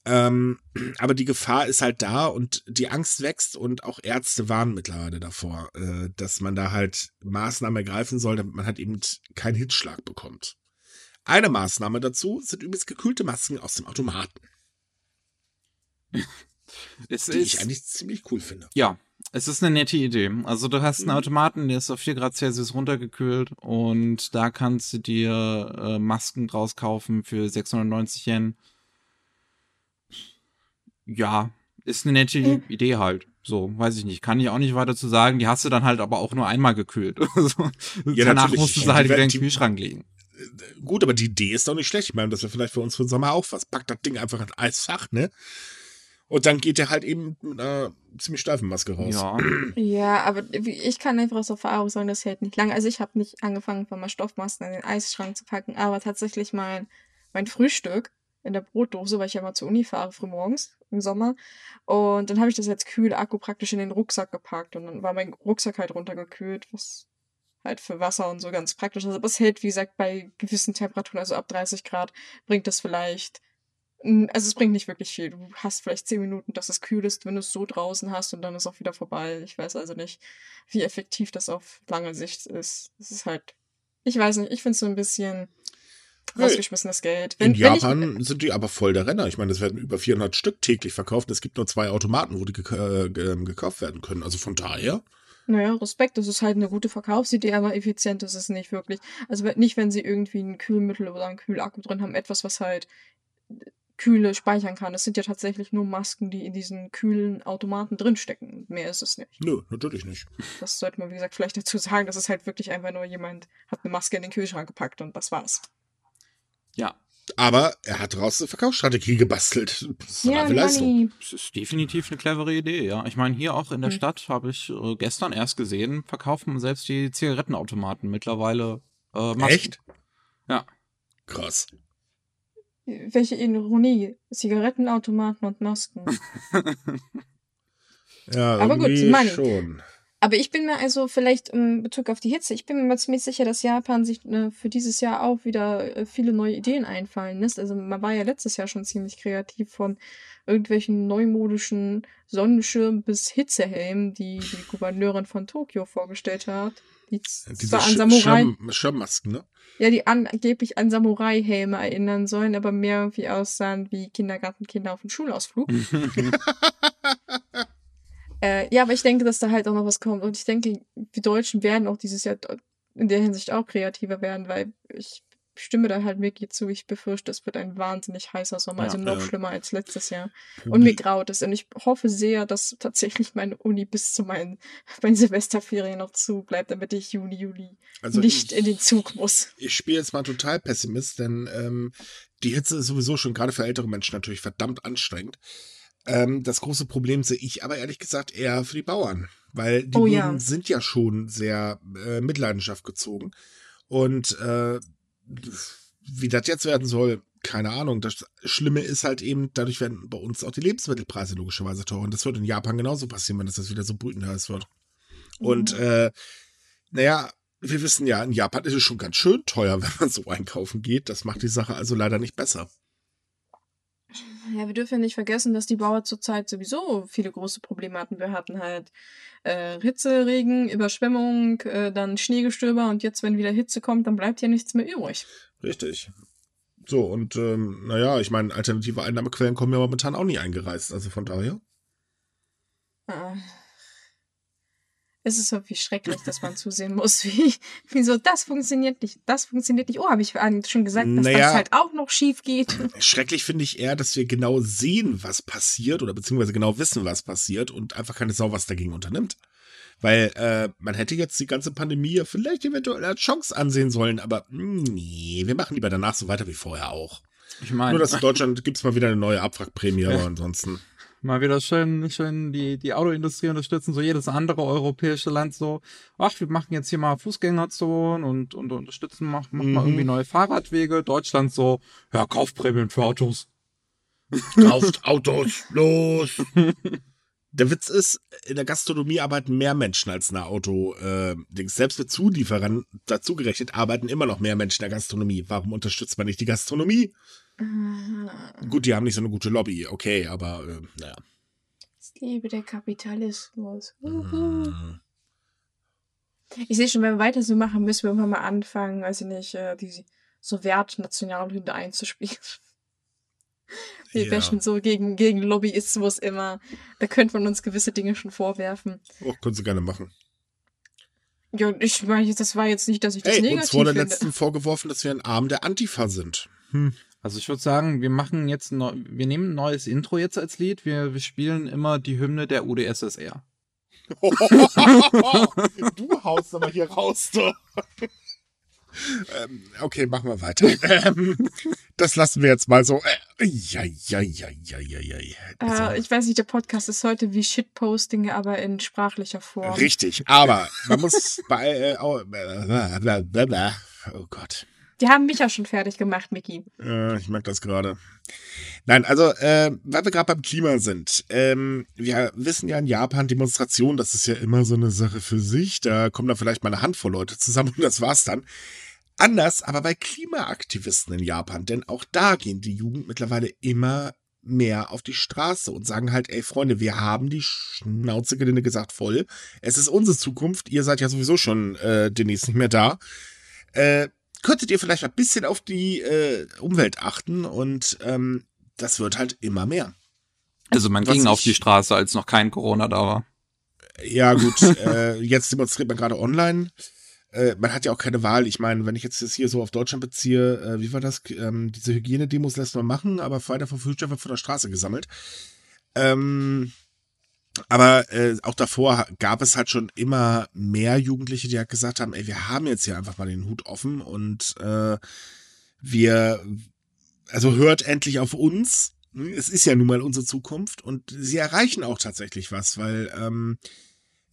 Ähm, aber die Gefahr ist halt da und die Angst wächst und auch Ärzte warnen mittlerweile davor, äh, dass man da halt Maßnahmen ergreifen soll, damit man halt eben keinen Hitzschlag bekommt. Eine Maßnahme dazu sind übrigens gekühlte Masken aus dem Automaten. Es die ist, ich eigentlich ziemlich cool finde. Ja, es ist eine nette Idee. Also du hast einen mhm. Automaten, der ist auf 4 Grad Celsius runtergekühlt und da kannst du dir äh, Masken draus kaufen für 690 Yen ja, ist eine nette mhm. Idee halt. So, weiß ich nicht. Kann ich auch nicht weiter zu sagen. Die hast du dann halt aber auch nur einmal gekühlt. so. ja, Danach musst du sie halt wieder in den Kühlschrank legen. Äh, gut, aber die Idee ist doch nicht schlecht. Ich meine, das wäre vielleicht für uns für den Sommer auch was. Pack das Ding einfach in Eisfach, ne? Und dann geht der halt eben mit einer ziemlich steifen Maske raus. Ja, ja aber ich kann einfach aus Erfahrung sagen, das hält nicht lange. Also ich habe nicht angefangen, von mal Stoffmasken in den Eisschrank zu packen, aber tatsächlich mein, mein Frühstück in der Brotdose, weil ich ja mal zur Uni fahre frühmorgens im Sommer. Und dann habe ich das als Kühlakku praktisch in den Rucksack gepackt und dann war mein Rucksack halt runtergekühlt, was halt für Wasser und so ganz praktisch ist. Aber es hält, wie gesagt, bei gewissen Temperaturen, also ab 30 Grad, bringt das vielleicht. Also es bringt nicht wirklich viel. Du hast vielleicht 10 Minuten, dass es kühl ist, wenn du es so draußen hast und dann ist auch wieder vorbei. Ich weiß also nicht, wie effektiv das auf lange Sicht ist. Es ist halt, ich weiß nicht, ich finde es so ein bisschen rausgeschmissenes Geld. Wenn, in Japan ich, sind die aber voll der Renner. Ich meine, es werden über 400 Stück täglich verkauft. Es gibt nur zwei Automaten, wo die äh, ähm, gekauft werden können. Also von daher. Naja, Respekt, das ist halt eine gute Verkaufsidee, aber effizient ist es nicht wirklich. Also nicht, wenn sie irgendwie ein Kühlmittel oder ein Kühlakku drin haben, etwas, was halt Kühle speichern kann. Das sind ja tatsächlich nur Masken, die in diesen kühlen Automaten drinstecken. Mehr ist es nicht. Nö, natürlich nicht. Das sollte man, wie gesagt, vielleicht dazu sagen. Das ist halt wirklich einfach nur jemand hat eine Maske in den Kühlschrank gepackt und das war's. Ja. Aber er hat daraus eine Verkaufsstrategie gebastelt. Das ja, Leistung. Das ist definitiv eine clevere Idee, ja. Ich meine, hier auch in der mhm. Stadt habe ich äh, gestern erst gesehen, verkaufen selbst die Zigarettenautomaten mittlerweile äh, Masken. Echt? Ja. Krass. Welche Ironie. Zigarettenautomaten und Masken. ja, aber gut, Money. schon. Aber ich bin mir also vielleicht in Bezug auf die Hitze, ich bin mir ziemlich sicher, dass Japan sich äh, für dieses Jahr auch wieder äh, viele neue Ideen einfallen lässt. Also man war ja letztes Jahr schon ziemlich kreativ von irgendwelchen neumodischen Sonnenschirmen bis Hitzehelmen, die die Gouverneurin von Tokio vorgestellt hat. Die Diese zwar an Samurai, Schirm Schirmmasken, ne? ja, die angeblich an Samurai-Helme erinnern sollen, aber mehr irgendwie aussahen wie Kindergartenkinder auf dem Schulausflug. Äh, ja, aber ich denke, dass da halt auch noch was kommt. Und ich denke, die Deutschen werden auch dieses Jahr in der Hinsicht auch kreativer werden, weil ich stimme da halt Micky zu. Ich befürchte, es wird ein wahnsinnig heißer Sommer, Ja, also noch ja. schlimmer als letztes Jahr. Und mir graut es. Und ich hoffe sehr, dass tatsächlich meine Uni bis zu meinen, meinen Semesterferien noch zu bleibt, damit ich Juni, Juli Also nicht ich- in den Zug muss. ich spiele jetzt mal total Pessimist, denn ähm, die Hitze ist sowieso schon gerade für ältere Menschen natürlich verdammt anstrengend. Ähm, das große Problem sehe ich aber ehrlich gesagt eher für die Bauern, weil die Oh ja. sind ja schon sehr äh, Mitleidenschaft gezogen. Und äh, wie das jetzt werden soll, keine Ahnung. Das Schlimme ist halt eben, dadurch werden bei uns auch die Lebensmittelpreise logischerweise teurer. Und das wird in Japan genauso passieren, wenn das jetzt wieder so brütend heiß wird. Und Mhm. äh, naja, wir wissen ja, in Japan ist es schon ganz schön teuer, wenn man so einkaufen geht. Das macht die Sache also leider nicht besser. Ja, wir dürfen ja nicht vergessen, dass die Bauern zurzeit sowieso viele große Probleme hatten. Wir hatten halt äh, Hitze, Regen, Überschwemmung, äh, dann Schneegestöber und jetzt, wenn wieder Hitze kommt, dann bleibt ja nichts mehr übrig. Richtig. So, und ähm, naja, ich meine, alternative Einnahmequellen kommen ja momentan auch nie eingereist. Also von daher. Ah. Es ist irgendwie schrecklich, dass man zusehen muss, wie, wie so, das funktioniert nicht, das funktioniert nicht. Oh, habe ich eigentlich schon gesagt, dass Naja. das halt auch noch schief geht. Schrecklich finde ich eher, dass wir genau sehen, was passiert oder beziehungsweise genau wissen, was passiert und einfach keine Sau was dagegen unternimmt. Weil äh, man hätte jetzt die ganze Pandemie ja vielleicht eventuell als Chance ansehen sollen, aber mm, nee, wir machen lieber danach so weiter wie vorher auch. Ich meine, Nur, dass in Deutschland gibt's mal wieder eine neue Abwrackprämie, aber ansonsten. Mal wieder schön, schön die, die Autoindustrie unterstützen, so jedes andere europäische Land so, ach, wir machen jetzt hier mal Fußgängerzonen und, und unterstützen, machen, machen mal Mhm. irgendwie neue Fahrradwege. Deutschland so, ja, Kaufprämien für Autos. Kauft Autos, los! Der Witz ist, in der Gastronomie arbeiten mehr Menschen als in der Auto. Äh. Selbst mit Zulieferern dazugerechnet arbeiten immer noch mehr Menschen in der Gastronomie. Warum unterstützt man nicht die Gastronomie? Gut, die haben nicht so eine gute Lobby, okay, aber äh, naja. Ich liebe der Kapitalismus. Mhm. Ich sehe schon, wenn wir weiter so machen, müssen wir irgendwann mal anfangen, weiß ich nicht, äh, die Sowjet-Nationalhymne einzuspielen. Wir Ja. bashen so gegen, gegen Lobbyismus immer. Da könnte man uns gewisse Dinge schon vorwerfen. Oh, können sie gerne machen. Ja, ich meine, das war jetzt nicht, dass ich das Ey, negativ uns wurde finde. letztens vorgeworfen, dass wir ein Arm der Antifa sind. Hm. Also ich würde sagen, wir machen jetzt, neu, wir nehmen ein neues Intro jetzt als Lied. Wir, wir spielen immer die Hymne der UdSSR. du haust aber hier raus, du. ähm, okay, machen wir weiter. ähm, das lassen wir jetzt mal so. Äh, ja, ja, ja, ja, ja, ja. Also, Äh, ich weiß nicht, der Podcast ist heute wie Shitposting, aber in sprachlicher Form. richtig, aber man muss bei. Äh, äh, oh Gott. Die haben mich ja schon fertig gemacht, Miki. Äh, ich merke das gerade. Nein, also, äh, weil wir gerade beim Klima sind. Ähm, wir wissen ja in Japan, Demonstrationen, das ist ja immer so eine Sache für sich. Da kommen da vielleicht mal eine Handvoll Leute zusammen und das war's dann. Anders aber bei Klimaaktivisten in Japan, denn auch da gehen die Jugend mittlerweile immer mehr auf die Straße und sagen halt, ey Freunde, wir haben die Schnauze gelinde gesagt voll. Es ist unsere Zukunft. Ihr seid ja sowieso schon äh, demnächst nicht mehr da. Äh, könntet ihr vielleicht ein bisschen auf die äh, Umwelt achten und ähm, das wird halt immer mehr. Also man Was ging auf die Straße, als noch kein Corona da war. Ja, gut, äh, jetzt demonstriert man gerade online. Äh, man hat ja auch keine Wahl. Ich meine, wenn ich jetzt das hier so auf Deutschland beziehe, äh, wie war das? Ähm, diese Hygienedemos lässt man machen, aber Friday for Future wird von der Straße gesammelt. Ähm, aber äh, auch davor gab es halt schon immer mehr Jugendliche, die halt gesagt haben, ey, wir haben jetzt hier einfach mal den Hut offen und äh, wir, also hört endlich auf uns. Es ist ja nun mal unsere Zukunft und sie erreichen auch tatsächlich was, weil ähm,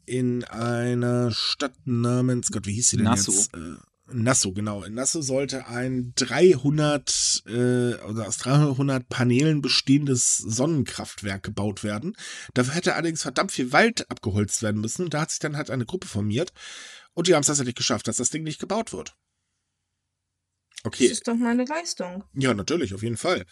in einer Stadt namens, Gott, wie hieß sie denn Nassau. jetzt? Äh, Nassau, genau. In Nassau sollte ein 300, äh, oder aus 300 Paneelen bestehendes Sonnenkraftwerk gebaut werden. Dafür hätte allerdings verdammt viel Wald abgeholzt werden müssen. Da hat sich dann halt eine Gruppe formiert. Und die haben es tatsächlich geschafft, dass das Ding nicht gebaut wird. Okay. Das ist doch mal eine Leistung. Ja, natürlich, auf jeden Fall.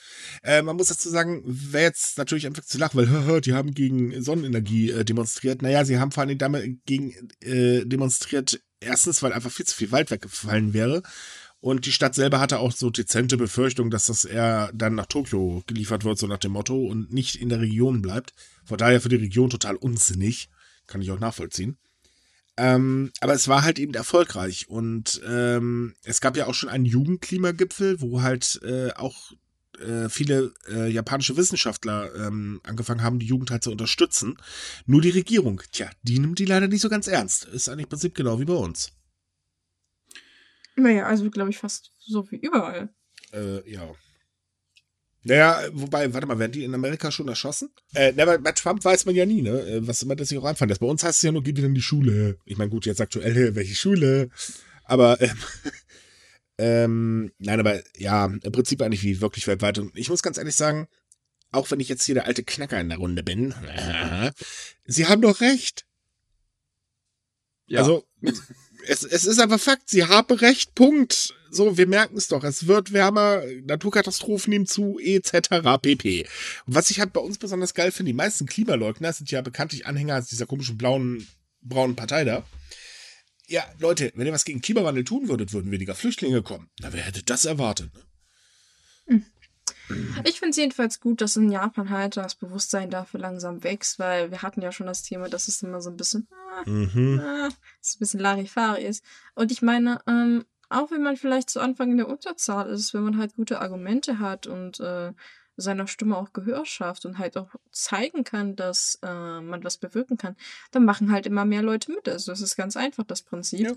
Äh, man muss dazu sagen, wäre jetzt natürlich einfach zu lachen, weil die haben gegen Sonnenenergie äh, demonstriert. Naja, sie haben vor allem damit gegen äh, demonstriert, erstens, weil einfach viel zu viel Wald weggefallen wäre. Und die Stadt selber hatte auch so dezente Befürchtungen, dass das eher dann nach Tokio geliefert wird, so nach dem Motto, und nicht in der Region bleibt. Von daher für die Region total unsinnig. Kann ich auch nachvollziehen. Ähm, aber es war halt eben erfolgreich. Und ähm, es gab ja auch schon einen Jugendklimagipfel, wo halt äh, auch äh, viele äh, japanische Wissenschaftler ähm, angefangen haben, die Jugend halt zu unterstützen. Nur die Regierung, tja, die nimmt die leider nicht so ganz ernst. Ist eigentlich im Prinzip genau wie bei uns. Naja, also glaube ich fast so wie überall. Äh, ja. Naja, wobei, warte mal, werden die in Amerika schon erschossen? Äh, na, bei, Trump weiß man ja nie, ne? Äh, was immer das sich auch einfallen lässt. Bei uns heißt es ja nur, geht wieder in die Schule. Ich meine, gut, jetzt aktuell, welche Schule? Aber, ähm, ähm, nein, aber ja, im Prinzip eigentlich wie wirklich weltweit. Und ich muss ganz ehrlich sagen, auch wenn ich jetzt hier der alte Knacker in der Runde bin, sie haben doch recht. Ja. Also, es, es ist einfach Fakt, sie haben recht, Punkt. So, wir merken es doch, es wird wärmer, Naturkatastrophen nehmen zu, etc. pp. Und was ich halt bei uns besonders geil finde, die meisten Klimaleugner sind ja bekanntlich Anhänger dieser komischen blauen, braunen Partei da. Ja, Leute, wenn ihr was gegen Klimawandel tun würdet, würden weniger Flüchtlinge kommen. Na, wer hätte das erwartet? Ne? Ich finde es jedenfalls gut, dass in Japan halt das Bewusstsein dafür langsam wächst, weil wir hatten ja schon das Thema, dass es immer so ein bisschen, ah, mhm. ah, ein bisschen Larifari ist. Und ich meine, ähm, auch wenn man vielleicht zu Anfang in der Unterzahl ist, wenn man halt gute Argumente hat und äh, seiner Stimme auch Gehör schafft und halt auch zeigen kann, dass äh, man was bewirken kann, dann machen halt immer mehr Leute mit. Also das ist ganz einfach, das Prinzip. Ja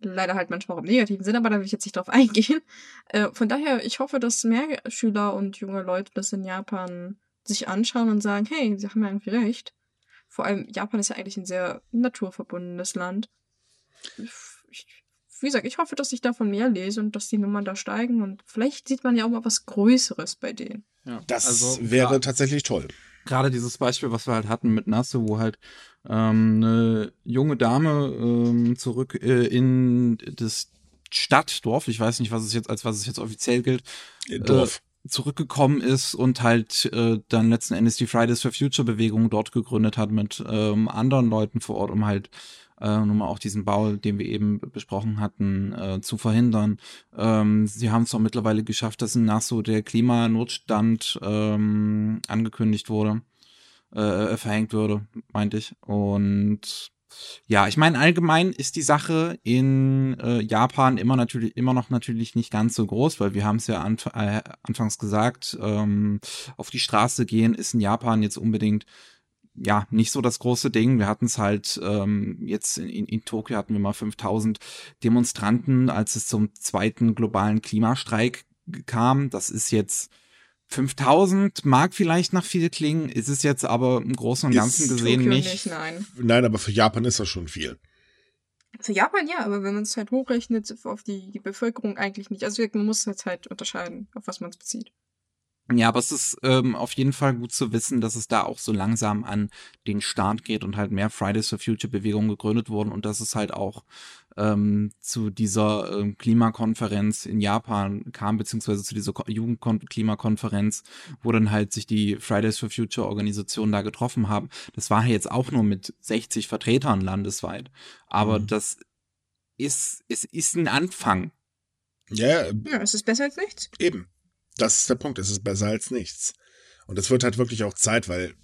leider halt manchmal auch im negativen Sinn, aber da will ich jetzt nicht drauf eingehen. Äh, von daher, ich hoffe, dass mehr Schüler und junge Leute das in Japan sich anschauen und sagen, hey, sie haben ja irgendwie recht. Vor allem, Japan ist ja eigentlich ein sehr naturverbundenes Land. Ich, wie gesagt, ich hoffe, dass ich davon mehr lese und dass die Nummern da steigen und vielleicht sieht man ja auch mal was Größeres bei denen. Ja, das also, wäre ja. tatsächlich toll gerade dieses Beispiel, was wir halt hatten mit Nasse, wo halt ähm, eine junge Dame ähm, zurück äh, in das Stadtdorf, ich weiß nicht, was es jetzt, als was es jetzt offiziell gilt, äh, Dorf. Äh, zurückgekommen ist und halt äh, dann letzten Endes die Fridays for Future Bewegung dort gegründet hat mit ähm, anderen Leuten vor Ort, um halt äh, um auch diesen Bau, den wir eben besprochen hatten, äh, zu verhindern. Ähm, sie haben es auch mittlerweile geschafft, dass in Nassau der Klimanotstand ähm, angekündigt wurde, äh, verhängt würde, meinte ich. Und ja, ich meine, allgemein ist die Sache in äh, Japan immer natürlich immer noch natürlich nicht ganz so groß, weil wir haben es ja anf äh, anfangs gesagt, ähm, auf die Straße gehen ist in Japan jetzt unbedingt ja, nicht so das große Ding. Wir hatten es halt ähm, jetzt in, in Tokio hatten wir mal 5000 Demonstranten, als es zum zweiten globalen Klimastreik kam. Das ist jetzt 5000 mag vielleicht nach viel klingen, ist es jetzt aber im Großen und Ganzen ist gesehen Tokio nicht. nicht. Nein. nein, aber für Japan ist das schon viel. Für Japan ja, aber wenn man es halt hochrechnet auf die, die Bevölkerung eigentlich nicht. Also man muss jetzt halt unterscheiden, auf was man es bezieht. Ja, aber es ist ähm, auf jeden Fall gut zu wissen, dass es da auch so langsam an den Start geht und halt mehr Fridays for Future Bewegungen gegründet wurden und dass es halt auch ähm, zu dieser ähm, Klimakonferenz in Japan kam, beziehungsweise zu dieser Jugendklimakonferenz, wo dann halt sich die Fridays for Future Organisationen da getroffen haben. Das war jetzt auch nur mit 60 Vertretern landesweit. Aber mhm. das ist, es ist ein Anfang. Ja, ja, es ist besser als nichts. Eben. Das ist der Punkt. Es ist besser als nichts. Und es wird halt wirklich auch Zeit, weil,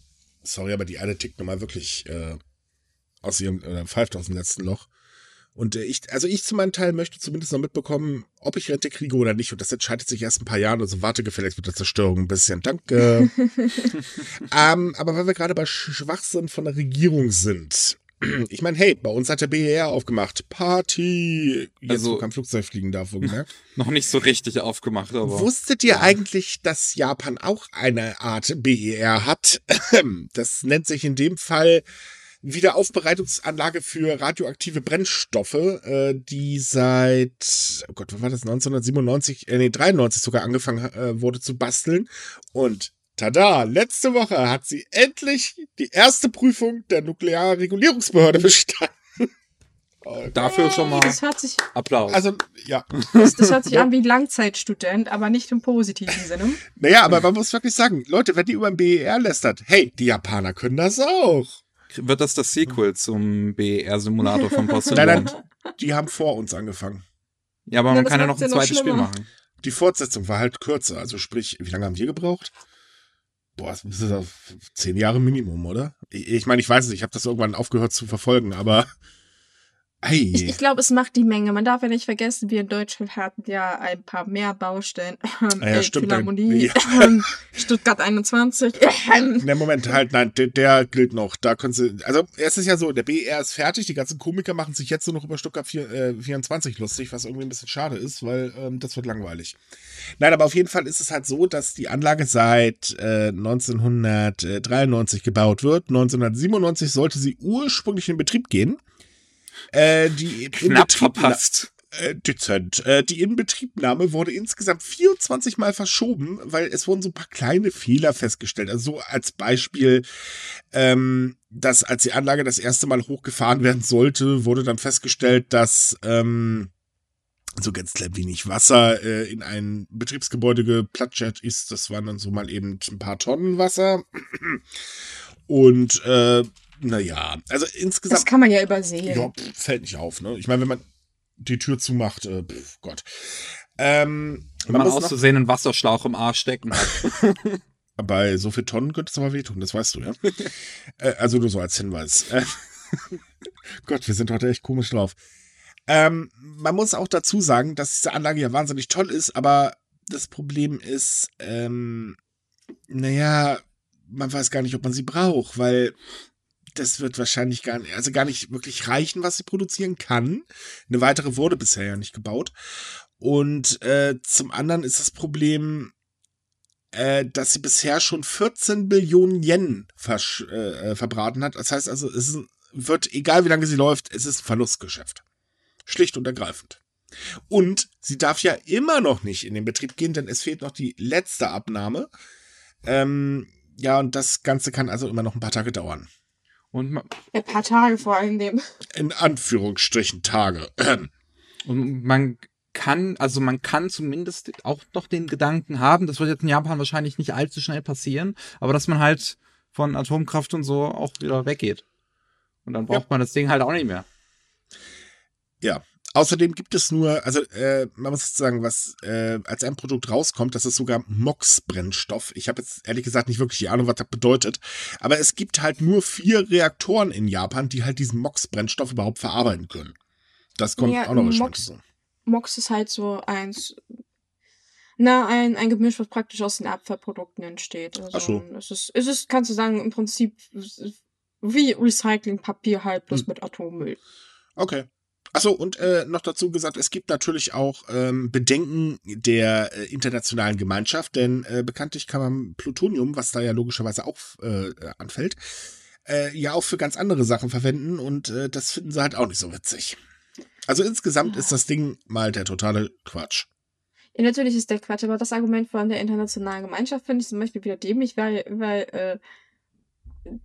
sorry, aber die Erde tickt nochmal wirklich äh, aus ihrem, äh, pfeift aus dem letzten Loch. Und äh, ich, also ich zu meinem Teil möchte zumindest noch mitbekommen, ob ich Rente kriege oder nicht. Und das entscheidet sich erst ein paar Jahren. Also warte gefälligst mit der Zerstörung ein bisschen. Danke. ähm, aber weil wir gerade bei Schwachsinn von der Regierung sind. Ich meine, hey, bei uns hat der BER aufgemacht. Party. Jetzt, also, wo kein Flugzeug fliegen darf, wohlgemerkt. Noch nicht so richtig aufgemacht, aber. Wusstet ihr eigentlich, dass Japan auch eine Art BER hat? Das nennt sich in dem Fall Wiederaufbereitungsanlage für radioaktive Brennstoffe, äh, die seit, oh Gott, wann war das? 1997, äh, nee, 93 sogar angefangen äh, wurde zu basteln. Und tada, letzte Woche hat sie endlich die erste Prüfung der Nuklearregulierungsbehörde bestanden. Dafür schon mal Das hört sich, Applaus. Also, ja. das, das hört sich an wie Langzeitstudent, aber nicht im positiven Sinne. Naja, aber man muss wirklich sagen, Leute, wenn die über den BER lästert, hey, die Japaner können das auch. Wird das das Sequel zum BER-Simulator von Nein, Postillon? nein, die haben vor uns angefangen. Ja, aber Ja, man kann ja noch ein noch zweites Spiel machen. Die Fortsetzung war halt kürzer. Also sprich, wie lange haben wir gebraucht? Boah, das ist auf zehn Jahre Minimum, oder? Ich, ich meine, ich weiß es, ich habe das irgendwann aufgehört zu verfolgen, aber ei, Ich, ich glaube, es macht die Menge. Man darf ja nicht vergessen, wir in Deutschland hatten ja ein paar mehr Baustellen. Ähm, Ah ja, stimmt, dann- Philharmonie, ja. ähm, Stuttgart 21. Ähm, Ne, Moment, halt, nein, der, der gilt noch. Da können sie, also es ist ja so, der BR ist fertig, die ganzen Komiker machen sich jetzt nur noch über Stuttgart 4, äh, 24 lustig, was irgendwie ein bisschen schade ist, weil ähm, das wird langweilig. Nein, aber auf jeden Fall ist es halt so, dass die Anlage seit äh, 1993 gebaut wird. 1997 sollte sie ursprünglich in Betrieb gehen. Äh, die Knapp verpasst. äh, dezent. Äh, die Inbetriebnahme wurde insgesamt 24 Mal verschoben, weil es wurden so ein paar kleine Fehler festgestellt. Also so als Beispiel, ähm, dass als die Anlage das erste Mal hochgefahren werden sollte, wurde dann festgestellt, dass ähm, so ganz klein wenig Wasser äh, in ein Betriebsgebäude geplatschert ist. Das waren dann so mal eben ein paar Tonnen Wasser. Und äh, naja, also insgesamt. Das kann man ja übersehen. Ja, pff, fällt nicht auf, ne? Ich meine, wenn man die Tür zumacht, äh, pff, Gott. Ähm, Wenn man man muss aus noch, Versehen einen Wasserschlauch im Arsch stecken hat. bei so viel Tonnen könnte es aber wehtun, das weißt du, ja? äh, also nur so als Hinweis. Äh, Gott, wir sind heute echt komisch drauf. Ähm, man muss auch dazu sagen, dass diese Anlage ja wahnsinnig toll ist, aber das Problem ist, ähm, naja, man weiß gar nicht, ob man sie braucht, weil das wird wahrscheinlich gar nicht, also gar nicht wirklich reichen, was sie produzieren kann. Eine weitere wurde bisher ja nicht gebaut. Und äh, zum anderen ist das Problem, äh, dass sie bisher schon 14 Billionen Yen äh, äh, verbraten hat. Das heißt also, es wird, egal wie lange sie läuft, es ist ein Verlustgeschäft. Schlicht und ergreifend. Und sie darf ja immer noch nicht in den Betrieb gehen, denn es fehlt noch die letzte Abnahme. Ähm, ja, und das Ganze kann also immer noch ein paar Tage dauern. Und man, Ein paar Tage vor allem. In Anführungsstrichen Tage. und man kann, also man kann zumindest auch noch den Gedanken haben, das wird jetzt in Japan wahrscheinlich nicht allzu schnell passieren, aber dass man halt von Atomkraft und so auch wieder weggeht. Und dann braucht man das Ding halt auch nicht mehr. Ja. Außerdem gibt es nur, also äh, man muss sagen, was äh, als ein Produkt rauskommt, das ist sogar MOX-Brennstoff. Ich habe jetzt ehrlich gesagt nicht wirklich die Ahnung, was das bedeutet. Aber es gibt halt nur vier Reaktoren in Japan, die halt diesen MOX-Brennstoff überhaupt verarbeiten können. Das kommt Ja, auch noch MOX- so. Mox ist halt so eins. Na, ein, ein Gemisch, was praktisch aus den Abfallprodukten entsteht. Also, Ach so. Es ist, es ist, kannst du sagen, im Prinzip wie Recyclingpapier halt, bloß Hm. mit Atommüll. Okay. Achso, und äh, noch dazu gesagt, es gibt natürlich auch ähm, Bedenken der äh, internationalen Gemeinschaft, denn äh, bekanntlich kann man Plutonium, was da ja logischerweise auch äh, anfällt, äh, ja auch für ganz andere Sachen verwenden und äh, das finden sie halt auch nicht so witzig. Also insgesamt ist das Ding mal der totale Quatsch. Ja, natürlich ist der Quatsch, aber das Argument von der internationalen Gemeinschaft finde ich zum Beispiel wieder dämlich, weil, weil äh,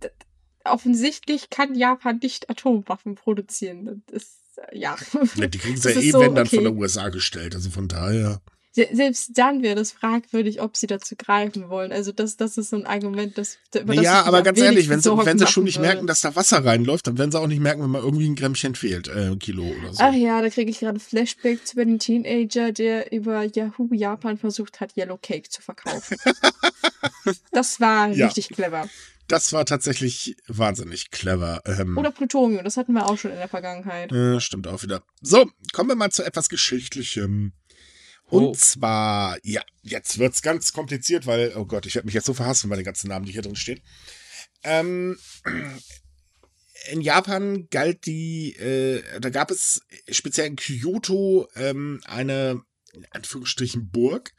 offensichtlich kann Japan nicht Atomwaffen produzieren. Das ist, ja. Ja, die kriegen sie ja eh, so, wenn dann okay. von der USA gestellt. Also von daher. Se selbst dann wäre das fragwürdig, ob sie dazu greifen wollen. Also das, das ist so ein Argument, das über das ja, aber ganz ehrlich, wenn sie, wenn sie schon nicht würde. merken, dass da Wasser reinläuft, dann werden sie auch nicht merken, wenn mal irgendwie ein Grammchen fehlt, äh, ein Kilo oder so. Ach ja, da kriege ich gerade Flashbacks über den Teenager, der über Yahoo Japan versucht hat, Yellow Cake zu verkaufen. das war Ja. richtig clever. Das war tatsächlich wahnsinnig clever. Ähm, Oder Plutonium, das hatten wir auch schon in der Vergangenheit. äh, stimmt auch wieder. So, kommen wir mal zu etwas Geschichtlichem. Und Oh. zwar, ja, jetzt wird's ganz kompliziert, weil, oh Gott, ich werde mich jetzt so verhassen bei den ganzen Namen, die hier drin stehen. Ähm, in Japan galt die, äh, da gab es speziell in Kyoto ähm, eine, in Anführungsstrichen, Burg.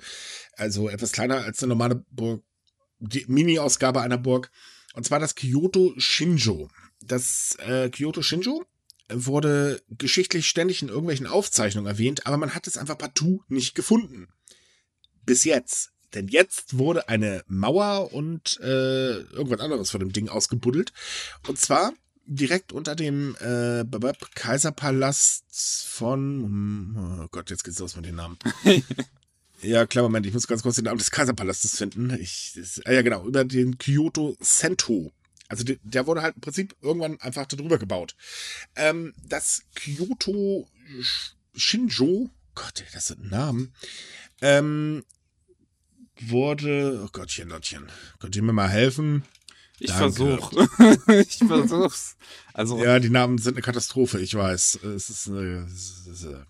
Also etwas kleiner als eine normale Burg, die Mini-Ausgabe einer Burg. Und zwar das Kyoto Shinjo. das äh, Kyoto Shinjo wurde geschichtlich ständig in irgendwelchen Aufzeichnungen erwähnt, aber man hat es einfach partout nicht gefunden. Bis jetzt. Denn jetzt wurde eine Mauer und äh, irgendwas anderes von dem Ding ausgebuddelt. Und zwar direkt unter dem äh, Kaiserpalast von. Oh Gott, jetzt geht's los mit den Namen. ja, klar, Moment, ich muss ganz kurz den Namen des Kaiserpalastes finden. Ich, das, ah, ja, genau, über den Kyoto Sento. Also der, der wurde halt im Prinzip irgendwann einfach darüber gebaut. Ähm, das Kyoto Shinjo, Gott, das sind Namen, ähm, wurde, oh Gottchen, Lottchen, könnt ihr mir mal helfen? Ich versuche. ich versuch's. Also, ja, die Namen sind eine Katastrophe, ich weiß. Es ist eine, es ist, äh,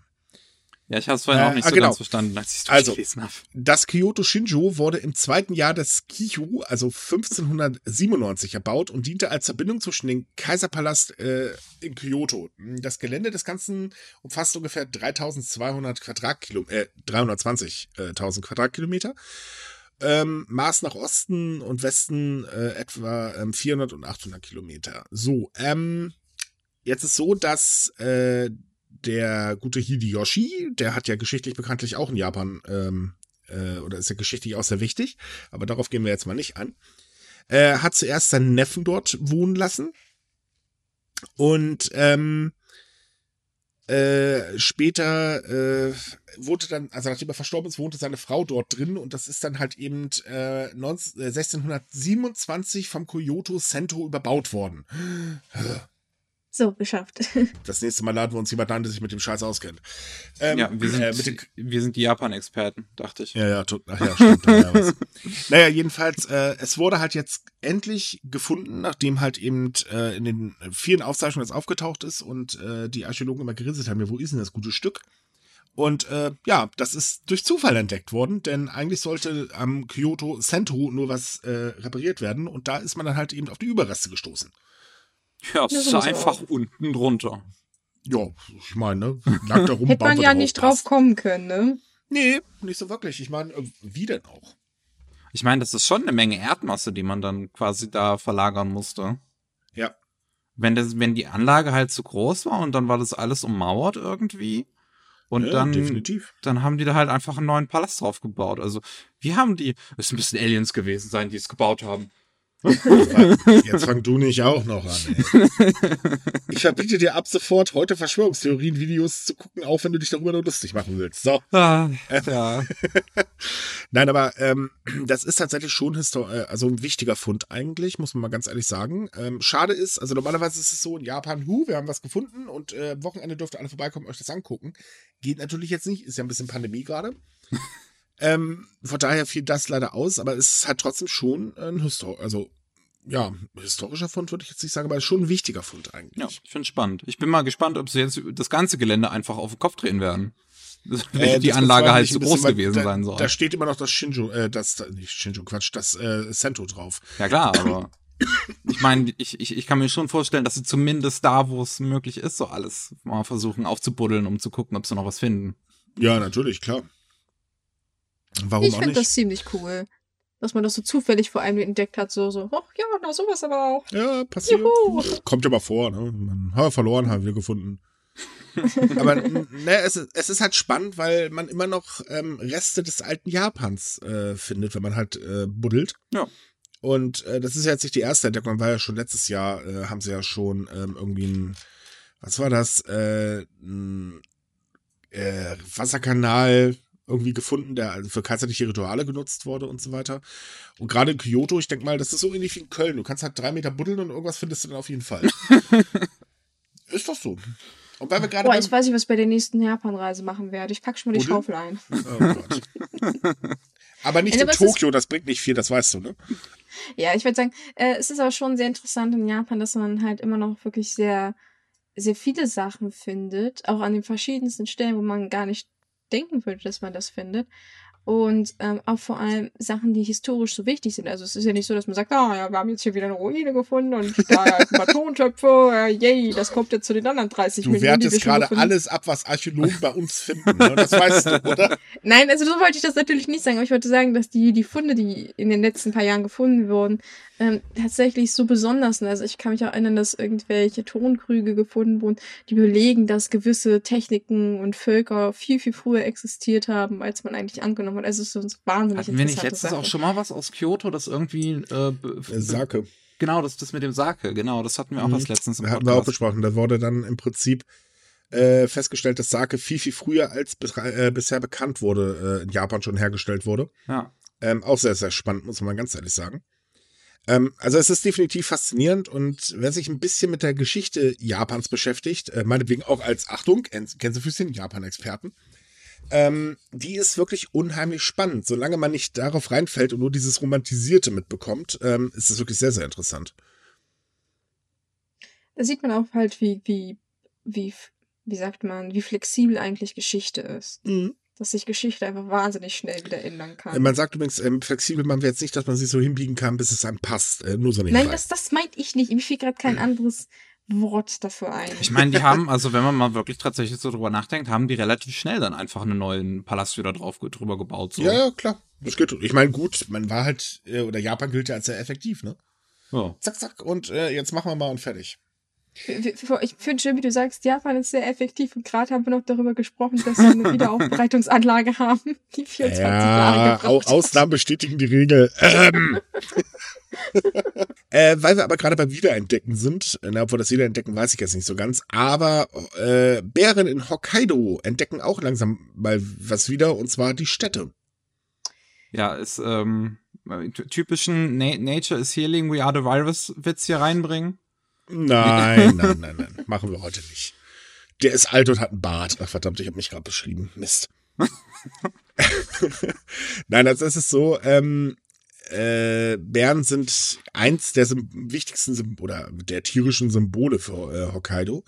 ja, ich habe es vorhin äh, auch nicht ah, so genau. ganz verstanden, als ich es also, habe. Das Kyoto Shinjo wurde im zweiten Jahr des Kichu, also 1597, erbaut und diente als Verbindung zwischen dem Kaiserpalast äh, in Kyoto. Das Gelände des Ganzen umfasst ungefähr 3200 Quadratkilometer, äh, 320.000 Quadratkilometer. Ähm, Maß nach Osten und Westen äh, etwa ähm, 400 und 800 Kilometer. So, ähm, jetzt ist so, dass äh, der gute Hideyoshi, der hat ja geschichtlich bekanntlich auch in Japan, ähm, äh, oder ist ja geschichtlich auch sehr wichtig, aber darauf gehen wir jetzt mal nicht an, äh, hat zuerst seinen Neffen dort wohnen lassen und ähm, äh, später äh, wurde dann, also nachdem er verstorben ist, wohnte seine Frau dort drin und das ist dann halt eben äh, 19, 1627 vom Kyoto Sento überbaut worden. So, geschafft. Das nächste Mal laden wir uns jemanden an, der sich mit dem Scheiß auskennt. Ähm, ja, wir sind, äh, wir sind die Japan-Experten, dachte ich. Ja, ja, ach ja, stimmt. ja, naja, jedenfalls, äh, es wurde halt jetzt endlich gefunden, nachdem halt eben äh, in den vielen Aufzeichnungen das aufgetaucht ist und äh, die Archäologen immer gerisselt haben, ja, wo ist denn das gute Stück? Und äh, ja, das ist durch Zufall entdeckt worden, denn eigentlich sollte am Kyoto Sento nur was äh, repariert werden und da ist man dann halt eben auf die Überreste gestoßen. Ja, es ist einfach unten drunter. Ja, ich meine, ne? Lag da rum, Hätte man ja nicht drauf kommen können, ne? Nee, nicht so wirklich. Ich meine, äh, wie denn auch? Ich meine, das ist schon eine Menge Erdmasse, die man dann quasi da verlagern musste. Ja. Wenn, das, wenn die Anlage halt zu groß war und dann war das alles ummauert irgendwie. Und ja, dann, definitiv. dann haben die da halt einfach einen neuen Palast drauf gebaut. Also, wie haben die, es müssen Aliens gewesen sein, die es gebaut haben. Jetzt fang du nicht auch noch an. Ey. Ich verbiete dir ab sofort heute Verschwörungstheorien-Videos zu gucken, auch wenn du dich darüber nur lustig machen willst. So. Ah, ja. Nein, aber ähm, das ist tatsächlich schon äh, also ein wichtiger Fund eigentlich, muss man mal ganz ehrlich sagen. Ähm, schade ist, also normalerweise ist es so in Japan, hu, wir haben was gefunden und äh, Wochenende dürft ihr alle vorbeikommen, euch das angucken. Geht natürlich jetzt nicht, ist ja ein bisschen Pandemie gerade. Ähm, von daher fiel das leider aus, aber es ist halt trotzdem schon ein Histor also ja, historischer Fund würde ich jetzt nicht sagen, aber schon ein wichtiger Fund eigentlich. Ja, ich finde spannend. Ich bin mal gespannt, ob sie jetzt das ganze Gelände einfach auf den Kopf drehen werden. Äh, die Anlage halt zu so groß gewesen da, sein soll. Da steht immer noch das Shinjo, äh, das, nicht Shinjo, Quatsch, das äh, Sento drauf. Ja klar, aber ich meine, ich, ich, ich kann mir schon vorstellen, dass sie zumindest da, wo es möglich ist, so alles mal versuchen aufzubuddeln, um zu gucken, ob sie noch was finden. Ja, natürlich, klar. Warum ich finde das ziemlich cool. Dass man das so zufällig vor allem entdeckt hat, so, so, ach ja, na sowas aber auch. Ja, passiert. Juhu. Kommt ja mal vor, ne? Man hat verloren, haben wir gefunden. aber ne, es, es ist halt spannend, weil man immer noch ähm, Reste des alten Japans äh, findet, wenn man halt äh, buddelt. Ja. Und äh, das ist ja jetzt nicht die erste Entdeckung, war ja schon letztes Jahr, äh, haben sie ja schon ähm, irgendwie ein, was war das, äh, ein äh, Wasserkanal irgendwie gefunden, der also für kaiserliche Rituale genutzt wurde und so weiter. Und gerade in Kyoto, ich denke mal, das ist so ähnlich wie in Köln. Du kannst halt drei Meter buddeln und irgendwas findest du dann auf jeden Fall. ist doch so. Und weil wir gerade. Boah, ich weiß nicht, was ich bei der nächsten Japan-Reise machen werde. Ich packe schon mal die Schaufel ein. Oh Gott. aber nicht in Tokio, das bringt nicht viel, das weißt du, ne? Ja, ich würde sagen, äh, es ist aber schon sehr interessant in Japan, dass man halt immer noch wirklich sehr, sehr viele Sachen findet, auch an den verschiedensten Stellen, wo man gar nicht denken würde, dass man das findet. Und ähm, auch vor allem Sachen, die historisch so wichtig sind. Also es ist ja nicht so, dass man sagt, ah ja, wir haben jetzt hier wieder eine Ruine gefunden und da ein paar Tontöpfe, äh, yay, das kommt jetzt zu den anderen 30 du Millionen. Du wertest gerade alles ab, was Archäologen bei uns finden. Ne? Das weißt du, oder? Nein, also so wollte ich das natürlich nicht sagen. Aber ich wollte sagen, dass die, die Funde, die in den letzten paar Jahren gefunden wurden, ähm, tatsächlich so besonders sind. Also ich kann mich auch erinnern, dass irgendwelche Tonkrüge gefunden wurden, die belegen, dass gewisse Techniken und Völker viel, viel früher existiert haben, als man eigentlich angenommen hat. Also es ist so wahnsinnig Hatten wir nicht letztens auch schon mal was aus Kyoto, das irgendwie äh, Sake. Genau, das, das mit dem Sake, genau, das hatten wir auch mhm. was letztens im. Hatten wir auch besprochen. Da wurde dann im Prinzip äh, festgestellt, dass Sake viel, viel früher als äh, bisher bekannt wurde, äh, in Japan schon hergestellt wurde. Ja. Ähm, auch sehr, sehr spannend, muss man ganz ehrlich sagen. Ähm, also es ist definitiv faszinierend und wer sich ein bisschen mit der Geschichte Japans beschäftigt, äh, meinetwegen auch als Achtung, Gänsefüßchen, Japan-Experten, ähm, die ist wirklich unheimlich spannend. Solange man nicht darauf reinfällt und nur dieses Romantisierte mitbekommt, ähm, ist es wirklich sehr, sehr interessant. Da sieht man auch halt, wie, wie, wie, wie sagt man, wie flexibel eigentlich Geschichte ist. Mhm dass sich Geschichte einfach wahnsinnig schnell wieder ändern kann. Man sagt übrigens, ähm, flexibel man jetzt nicht, dass man sich so hinbiegen kann, bis es einem passt. Äh, nur so Nein, das, das meint ich nicht. Mir fiel gerade kein anderes Wort dafür ein. Ich meine, die haben, also wenn man mal wirklich tatsächlich so drüber nachdenkt, haben die relativ schnell dann einfach einen neuen Palast wieder drauf drüber gebaut. So. Ja, ja, klar. Das geht. Ich meine, gut, man war halt, äh, oder Japan gilt ja als sehr effektiv, ne? Ja. Zack, zack, und äh, jetzt machen wir mal und fertig. Ich finde schön, wie du sagst, Japan ist sehr effektiv und gerade haben wir noch darüber gesprochen, dass sie eine Wiederaufbereitungsanlage haben, die 24 ja, Jahre gebraucht Ausnahmen bestätigen die Regel. Ähm. äh, weil wir aber gerade beim Wiederentdecken sind, na, obwohl das Wiederentdecken weiß ich jetzt nicht so ganz, aber äh, Bären in Hokkaido entdecken auch langsam mal was wieder, und zwar die Städte. Ja, ist ähm, typischen Na Nature is Healing, We Are the Virus Witz hier reinbringen. Nein, nein, nein, nein. Machen wir heute nicht. Der ist alt und hat einen Bart. Ach verdammt, ich habe mich gerade beschrieben. Mist. nein, also es ist so, ähm, äh, Bären sind eins der wichtigsten oder der tierischen Symbole für äh, Hokkaido.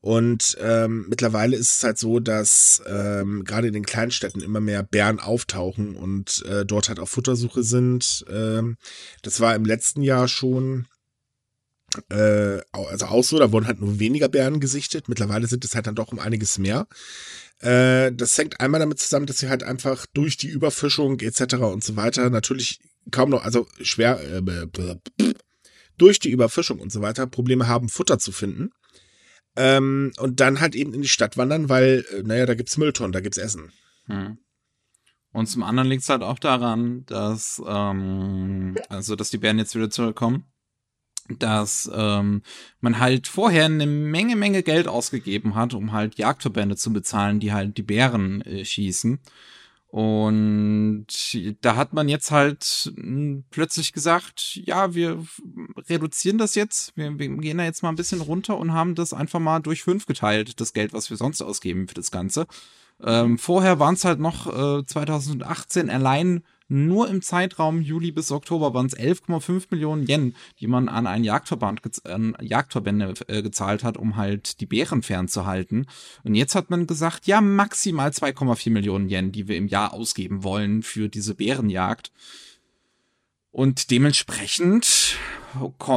Und ähm, mittlerweile ist es halt so, dass ähm, gerade in den Kleinstädten immer mehr Bären auftauchen und äh, dort halt auf Futtersuche sind. Ähm, das war im letzten Jahr schon äh, also auch so, da wurden halt nur weniger Bären gesichtet. Mittlerweile sind es halt dann doch um einiges mehr. Äh, das hängt einmal damit zusammen, dass sie halt einfach durch die Überfischung etc. und so weiter natürlich kaum noch, also schwer, äh, durch die Überfischung und so weiter Probleme haben, Futter zu finden. Ähm, und dann halt eben in die Stadt wandern, weil, äh, naja, da gibt's Mülltonnen, da gibt's Essen. Hm. Und zum anderen liegt es halt auch daran, dass, ähm, also, dass die Bären jetzt wieder zurückkommen dass ähm, man halt vorher eine Menge, Menge Geld ausgegeben hat, um halt Jagdverbände zu bezahlen, die halt die Bären äh, schießen. Und da hat man jetzt halt hm, plötzlich gesagt, ja, wir reduzieren das jetzt, wir, wir, gehen da jetzt mal ein bisschen runter und haben das einfach mal durch fünf geteilt, das Geld, was wir sonst ausgeben für das Ganze. Ähm, vorher waren es halt noch äh, 2018 allein nur im Zeitraum Juli bis Oktober waren es 11,5 Millionen Yen, die man an einen Jagdverband, an Jagdverbände äh, gezahlt hat, um halt die Bären fernzuhalten. Und jetzt hat man gesagt, ja, maximal 2,4 Millionen Yen, die wir im Jahr ausgeben wollen für diese Bärenjagd. Und dementsprechend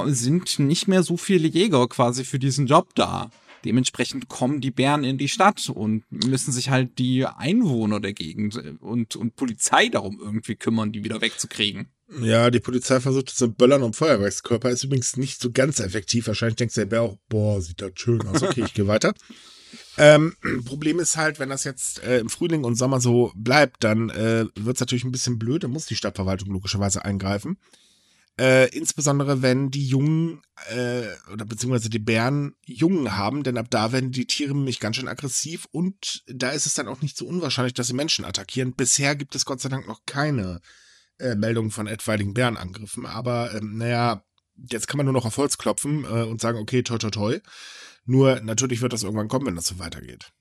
sind nicht mehr so viele Jäger quasi für diesen Job da. Dementsprechend kommen die Bären in die Stadt und müssen sich halt die Einwohner der Gegend und, und Polizei darum irgendwie kümmern, die wieder wegzukriegen. Ja, die Polizei versucht mit Böllern und Feuerwerkskörper. Ist übrigens nicht so ganz effektiv. Wahrscheinlich denkt der Bär auch, boah, sieht das schön aus. Okay, ich gehe weiter. Ähm, Problem ist halt, wenn das jetzt äh, im Frühling und Sommer so bleibt, dann äh, wird es natürlich ein bisschen blöd. Dann muss die Stadtverwaltung logischerweise eingreifen. Äh, insbesondere wenn die Jungen äh, oder beziehungsweise die Bären Jungen haben, denn ab da werden die Tiere nämlich ganz schön aggressiv und da ist es dann auch nicht so unwahrscheinlich, dass sie Menschen attackieren. Bisher gibt es Gott sei Dank noch keine äh, Meldungen von etwaigen Bärenangriffen, aber ähm, naja, jetzt kann man nur noch auf Holz klopfen äh, und sagen, okay, toi toi toi. Nur natürlich wird das irgendwann kommen, wenn das so weitergeht.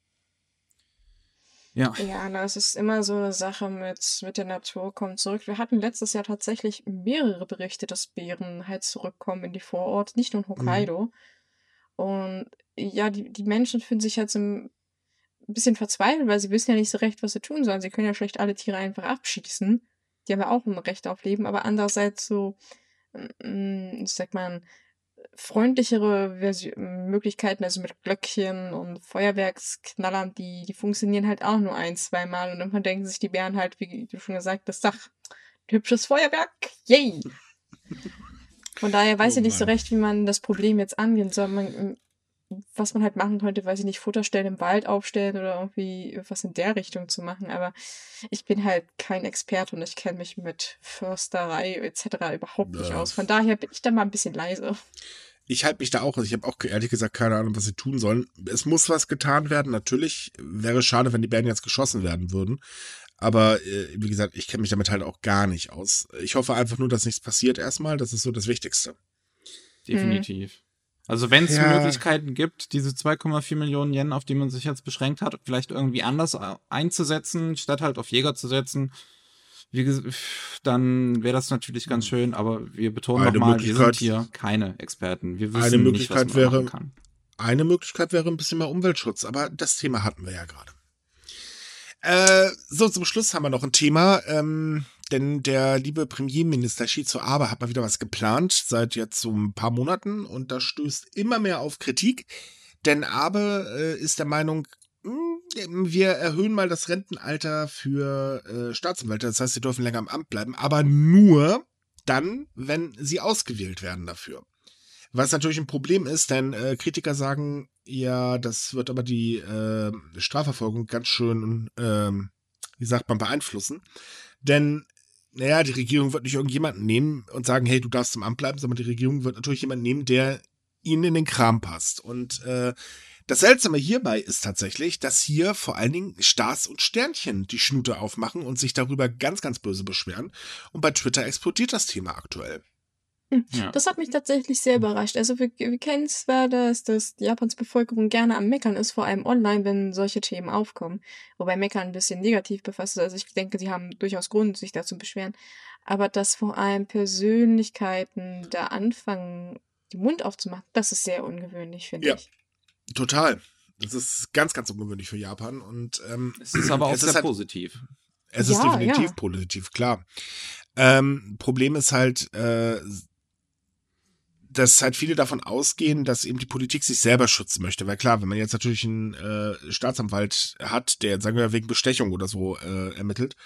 Ja. Ja, das ist immer so eine Sache mit, mit der Natur kommt zurück. Wir hatten letztes Jahr tatsächlich mehrere Berichte, dass Bären halt zurückkommen in die Vorort, nicht nur in mhm. Hokkaido. Mhm. Und ja, die, die Menschen fühlen sich halt so ein bisschen verzweifelt, weil sie wissen ja nicht so recht, was sie tun sollen. Sie können ja schlecht alle Tiere einfach abschießen. Die haben ja auch ein Recht auf Leben, aber andererseits so, mm, sag mal, freundlichere Version, Möglichkeiten, also mit Glöckchen und Feuerwerksknallern, die, die funktionieren halt auch nur ein, zwei Mal. Und dann denken sich die Bären halt, wie du schon gesagt hast, ach, hübsches Feuerwerk, yay! Von daher weiß Oh ich nicht so recht, wie man das Problem jetzt angehen soll. Man, was man halt machen könnte, weiß ich nicht, Futterstellen im Wald aufstellen oder irgendwie was in der Richtung zu machen. Aber ich bin halt kein Experte und ich kenne mich mit Försterei etc. überhaupt nicht aus. Von daher bin ich da mal ein bisschen leise. Ich halte mich da auch, also ich habe auch ehrlich gesagt keine Ahnung, was sie tun sollen. Es muss was getan werden. Natürlich wäre schade, wenn die Bären jetzt geschossen werden würden. Aber äh, wie gesagt, ich kenne mich damit halt auch gar nicht aus. Ich hoffe einfach nur, dass nichts passiert erstmal. Das ist so das Wichtigste. Definitiv. Also wenn es Ja. Möglichkeiten gibt, diese 2,4 Millionen Yen, auf die man sich jetzt beschränkt hat, vielleicht irgendwie anders einzusetzen, statt halt auf Jäger zu setzen, wie dann wäre das natürlich ganz schön, aber wir betonen nochmal, wir sind hier keine Experten. Wir wissen Eine nicht, Möglichkeit was man wäre- machen kann. Eine Möglichkeit wäre ein bisschen mehr Umweltschutz, aber das Thema hatten wir ja gerade. Äh, so, zum Schluss haben wir noch ein Thema, ähm, denn der liebe Premierminister Shizu Abe hat mal wieder was geplant, seit jetzt so ein paar Monaten und das stößt immer mehr auf Kritik, denn Abe äh, ist der Meinung, mh, wir erhöhen mal das Rentenalter für äh, Staatsanwälte, das heißt, sie dürfen länger im Amt bleiben, aber nur dann, wenn sie ausgewählt werden dafür. Was natürlich ein Problem ist, denn äh, Kritiker sagen, ja, das wird aber die äh, Strafverfolgung ganz schön, ähm, wie sagt man, beeinflussen. Denn, naja, die Regierung wird nicht irgendjemanden nehmen und sagen, hey, du darfst im Amt bleiben, sondern die Regierung wird natürlich jemanden nehmen, der ihnen in den Kram passt. Und äh, das Seltsame hierbei ist tatsächlich, dass hier vor allen Dingen Stars und Sternchen die Schnute aufmachen und sich darüber ganz, ganz böse beschweren. Und bei Twitter explodiert das Thema aktuell. Ja. Das hat mich tatsächlich sehr überrascht. Also wir, wir kennen zwar, dass, dass Japans Bevölkerung gerne am Meckern ist, vor allem online, wenn solche Themen aufkommen. Wobei Meckern ein bisschen negativ befasst ist. Also ich denke, sie haben durchaus Grund, sich da zu beschweren. Aber dass vor allem Persönlichkeiten da anfangen, den Mund aufzumachen, das ist sehr ungewöhnlich, finde Ja. ich. Total. Das ist ganz, ganz ungewöhnlich für Japan und ähm, Es ist aber auch sehr halt, positiv. Es ist Ja, definitiv ja. positiv, klar. Ähm, Problem ist halt, äh, dass halt viele davon ausgehen, dass eben die Politik sich selber schützen möchte. Weil klar, wenn man jetzt natürlich einen äh, Staatsanwalt hat, der, sagen wir, wegen Bestechung oder so äh, ermittelt,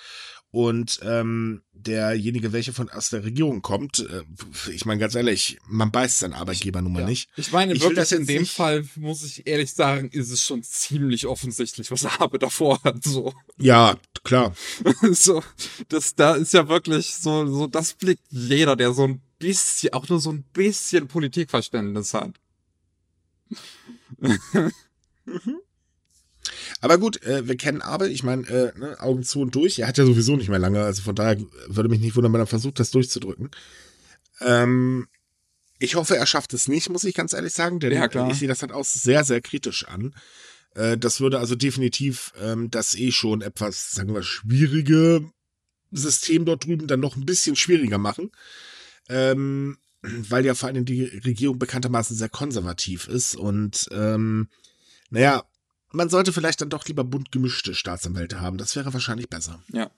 und ähm, derjenige, welcher von aus der Regierung kommt, äh, ich meine ganz ehrlich, man beißt seinen Arbeitgeber nun mal Ja. nicht. Ich meine, Ich will wirklich das in dem nicht- Fall, muss ich ehrlich sagen, ist es schon ziemlich offensichtlich, was Abe davor hat. So. Ja, klar. so, das da ist ja wirklich so, so, das blickt jeder, der so ein bisschen, auch nur so ein bisschen Politikverständnis hat. Aber gut, äh, wir kennen Abe, ich meine, äh, ne, Augen zu und durch. Er hat ja sowieso nicht mehr lange, also von daher würde mich nicht wundern, wenn er versucht, das durchzudrücken. Ähm, ich hoffe, er schafft es nicht, muss ich ganz ehrlich sagen, denn Ja, klar. ich sehe das halt auch sehr, sehr kritisch an. Äh, das würde also definitiv ähm, das eh schon etwas, sagen wir, schwierige System dort drüben dann noch ein bisschen schwieriger machen. Ähm, weil ja vor allem die Regierung bekanntermaßen sehr konservativ ist und ähm, naja, man sollte vielleicht dann doch lieber bunt gemischte Staatsanwälte haben. Das wäre wahrscheinlich besser. Ja.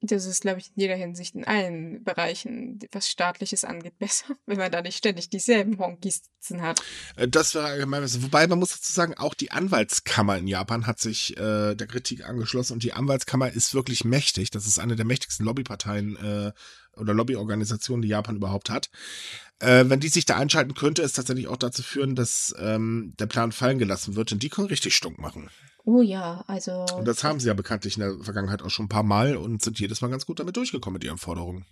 Das ist, glaube ich, in jeder Hinsicht in allen Bereichen, was Staatliches angeht, besser, wenn man da nicht ständig dieselben Honkis sitzen hat. Äh, Das wäre allgemein besser. Wobei man muss dazu sagen, auch die Anwaltskammer in Japan hat sich äh, der Kritik angeschlossen und die Anwaltskammer ist wirklich mächtig. Das ist eine der mächtigsten Lobbyparteien äh, oder Lobbyorganisationen, die Japan überhaupt hat. Äh, wenn die sich da einschalten, könnte es tatsächlich auch dazu führen, dass ähm, der Plan fallen gelassen wird. Und die können richtig stunk machen. Oh ja, also. Und das haben sie ja bekanntlich in der Vergangenheit auch schon ein paar Mal und sind jedes Mal ganz gut damit durchgekommen mit ihren Forderungen.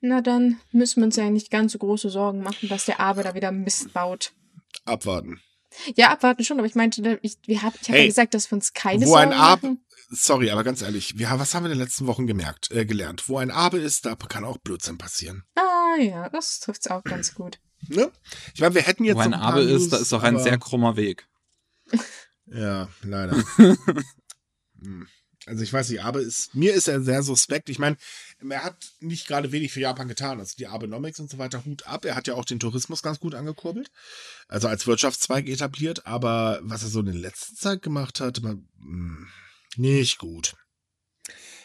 Na dann müssen wir uns ja nicht ganz so große Sorgen machen, dass der Abe da wieder Mist baut. Abwarten. Ja, abwarten schon, aber ich meinte, ich, wir hab, ich habe Hey, ja gesagt, dass wir uns keine wo Sorgen ein Ab- machen. Sorry, aber ganz ehrlich, wir, haben- was haben wir in den letzten Wochen gemerkt, äh, gelernt? Wo ein Abe ist, da kann auch Blödsinn passieren. Ah ja, das trifft's auch ganz gut. Ne? Ich meine, wir hätten jetzt Wo ein so ein paar Abe ist, News, da ist auch ein aber- sehr krummer Weg. Ja, leider. Hm. also ich weiß nicht, Abe ist, mir ist er sehr suspekt. Ich meine, er hat nicht gerade wenig für Japan getan. Also die Abenomics und so weiter, Hut ab. Er hat ja auch den Tourismus ganz gut angekurbelt. Also als Wirtschaftszweig etabliert. Aber was er so in der letzten Zeit gemacht hat, man, hm, nicht gut.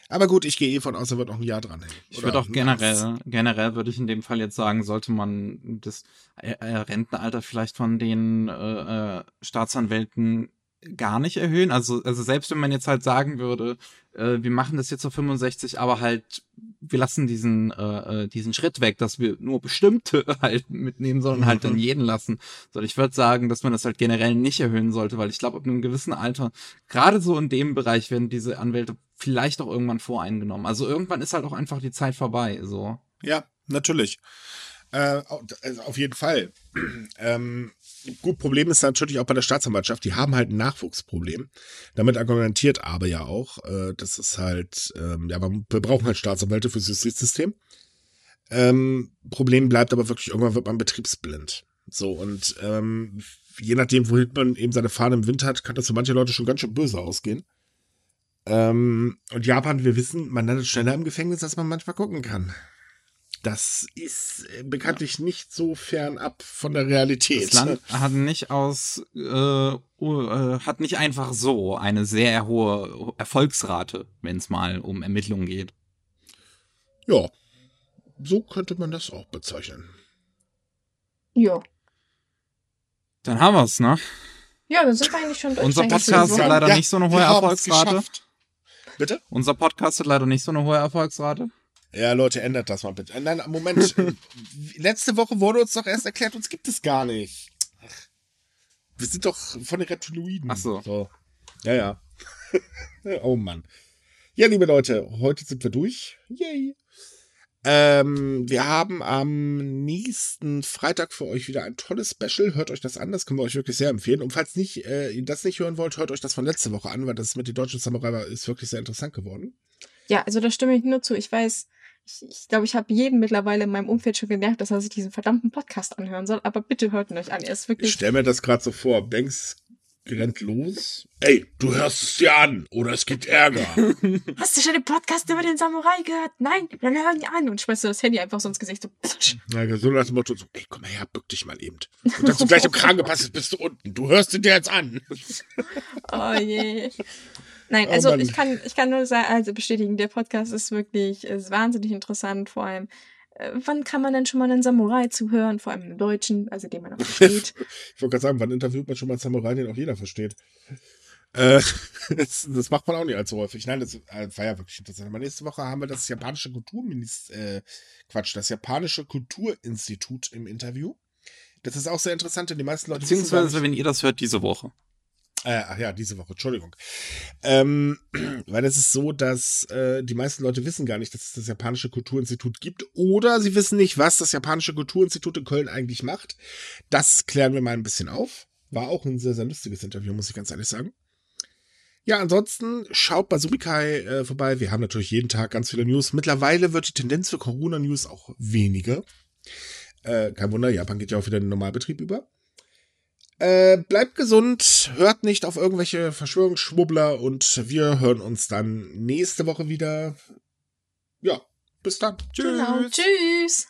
Aber gut, ich gehe eh von aus, er wird noch ein Jahr dranhängen. Ich Oder würde auch generell, generell würde ich in dem Fall jetzt sagen, sollte man das äh, äh, Rentenalter vielleicht von den äh, äh, Staatsanwälten gar nicht erhöhen. Also, also selbst wenn man jetzt halt sagen würde, äh, wir machen das jetzt auf 65, aber halt, wir lassen diesen, äh, äh, diesen Schritt weg, dass wir nur bestimmte halt mitnehmen, sondern halt dann Mhm. jeden lassen. So, ich würde sagen, dass man das halt generell nicht erhöhen sollte, weil ich glaube, ab einem gewissen Alter, gerade so in dem Bereich werden diese Anwälte vielleicht auch irgendwann voreingenommen. Also irgendwann ist halt auch einfach die Zeit vorbei, so. Ja, natürlich. Äh, also auf jeden Fall. ähm, gut, Problem ist natürlich auch bei der Staatsanwaltschaft, die haben halt ein Nachwuchsproblem. Damit argumentiert aber ja auch, äh, das ist halt, ähm, ja, wir brauchen halt Staatsanwälte fürs Justizsystem. Ähm, Problem bleibt aber wirklich, irgendwann wird man betriebsblind. So, und ähm, je nachdem, wohin man eben seine Fahne im Wind hat, kann das für manche Leute schon ganz schön böse ausgehen. Ähm, und Japan, wir wissen, man landet schneller im Gefängnis, als man manchmal gucken kann. Das ist äh, bekanntlich nicht so fernab von der Realität. Das Land hat nicht aus, äh, uh, äh, hat nicht einfach so eine sehr hohe Erfolgsrate, wenn es mal um Ermittlungen geht. Ja, so könnte man das auch bezeichnen. Ja. Dann haben wir's, ne? Ja, dann sind wir eigentlich schon durch. Unser Podcast hat leider nicht so eine hohe wir Erfolgsrate. geschafft. Bitte? Unser Podcast hat leider nicht so eine hohe Erfolgsrate. Ja, Leute, ändert das mal bitte. Äh, Nein, Moment. Letzte Woche wurde uns doch erst erklärt, uns gibt es gar nicht. Wir sind doch von den Reptiloiden. Ach so. so. Ja, ja. oh Mann. Ja, liebe Leute, heute sind wir durch. Yay. Ähm, wir haben am nächsten Freitag für euch wieder ein tolles Special. Hört euch das an, das können wir euch wirklich sehr empfehlen. Und falls nicht, äh, ihr das nicht hören wollt, hört euch das von letzte Woche an, weil das mit den deutschen Samurai war, ist wirklich sehr interessant geworden. Ja, also da stimme ich nur zu. Ich weiß, ich, ich glaube, ich habe jeden mittlerweile in meinem Umfeld schon genervt, dass er sich diesen verdammten Podcast anhören soll. Aber bitte hört ihn euch an. Er ist Ich wirklich. stell mir das gerade so vor. Banks rennt los. Ey, du hörst es dir an oder es gibt Ärger. Hast du schon den Podcast über den Samurai gehört? Nein, dann hör ihn an. Und schmeißt du das Handy einfach so ins Gesicht. So, ja, so nach dem Motto, so, ey, komm mal her, bück dich mal eben. Und dass du gleich im Kragen gepasst bist, bist du unten. Du hörst ihn dir jetzt an. Oh je. Nein, Oh also Mann. ich kann, ich kann nur sagen, also bestätigen, der Podcast ist wirklich ist wahnsinnig interessant. Vor allem, äh, wann kann man denn schon mal einen Samurai zuhören? Vor allem einen Deutschen, also den man auch versteht. Ich wollte gerade sagen, wann interviewt man schon mal einen Samurai, den auch jeder versteht? Äh, das, das macht man auch nicht allzu häufig. Nein, das äh, war ja wirklich interessant. Aber nächste Woche haben wir das japanische Kulturminister, äh, Quatsch, das japanische Kulturinstitut im Interview. Das ist auch sehr interessant, denn die meisten Leute Beziehungsweise, nicht- wenn ihr das hört, diese Woche. Äh, ach ja, diese Woche, Entschuldigung. Ähm, weil es ist so, dass äh, die meisten Leute wissen gar nicht, dass es das japanische Kulturinstitut gibt oder sie wissen nicht, was das japanische Kulturinstitut in Köln eigentlich macht. Das klären wir mal ein bisschen auf. War auch ein sehr, sehr lustiges Interview, muss ich ganz ehrlich sagen. Ja, ansonsten schaut bei Subikai äh, vorbei. Wir haben natürlich jeden Tag ganz viele News. Mittlerweile wird die Tendenz für Corona-News auch weniger. Äh, kein Wunder, Japan geht ja auch wieder in den Normalbetrieb über. Äh, bleibt gesund, hört nicht auf irgendwelche Verschwörungsschwubbler und wir hören uns dann nächste Woche wieder. Ja, bis dann. Genau. Tschüss.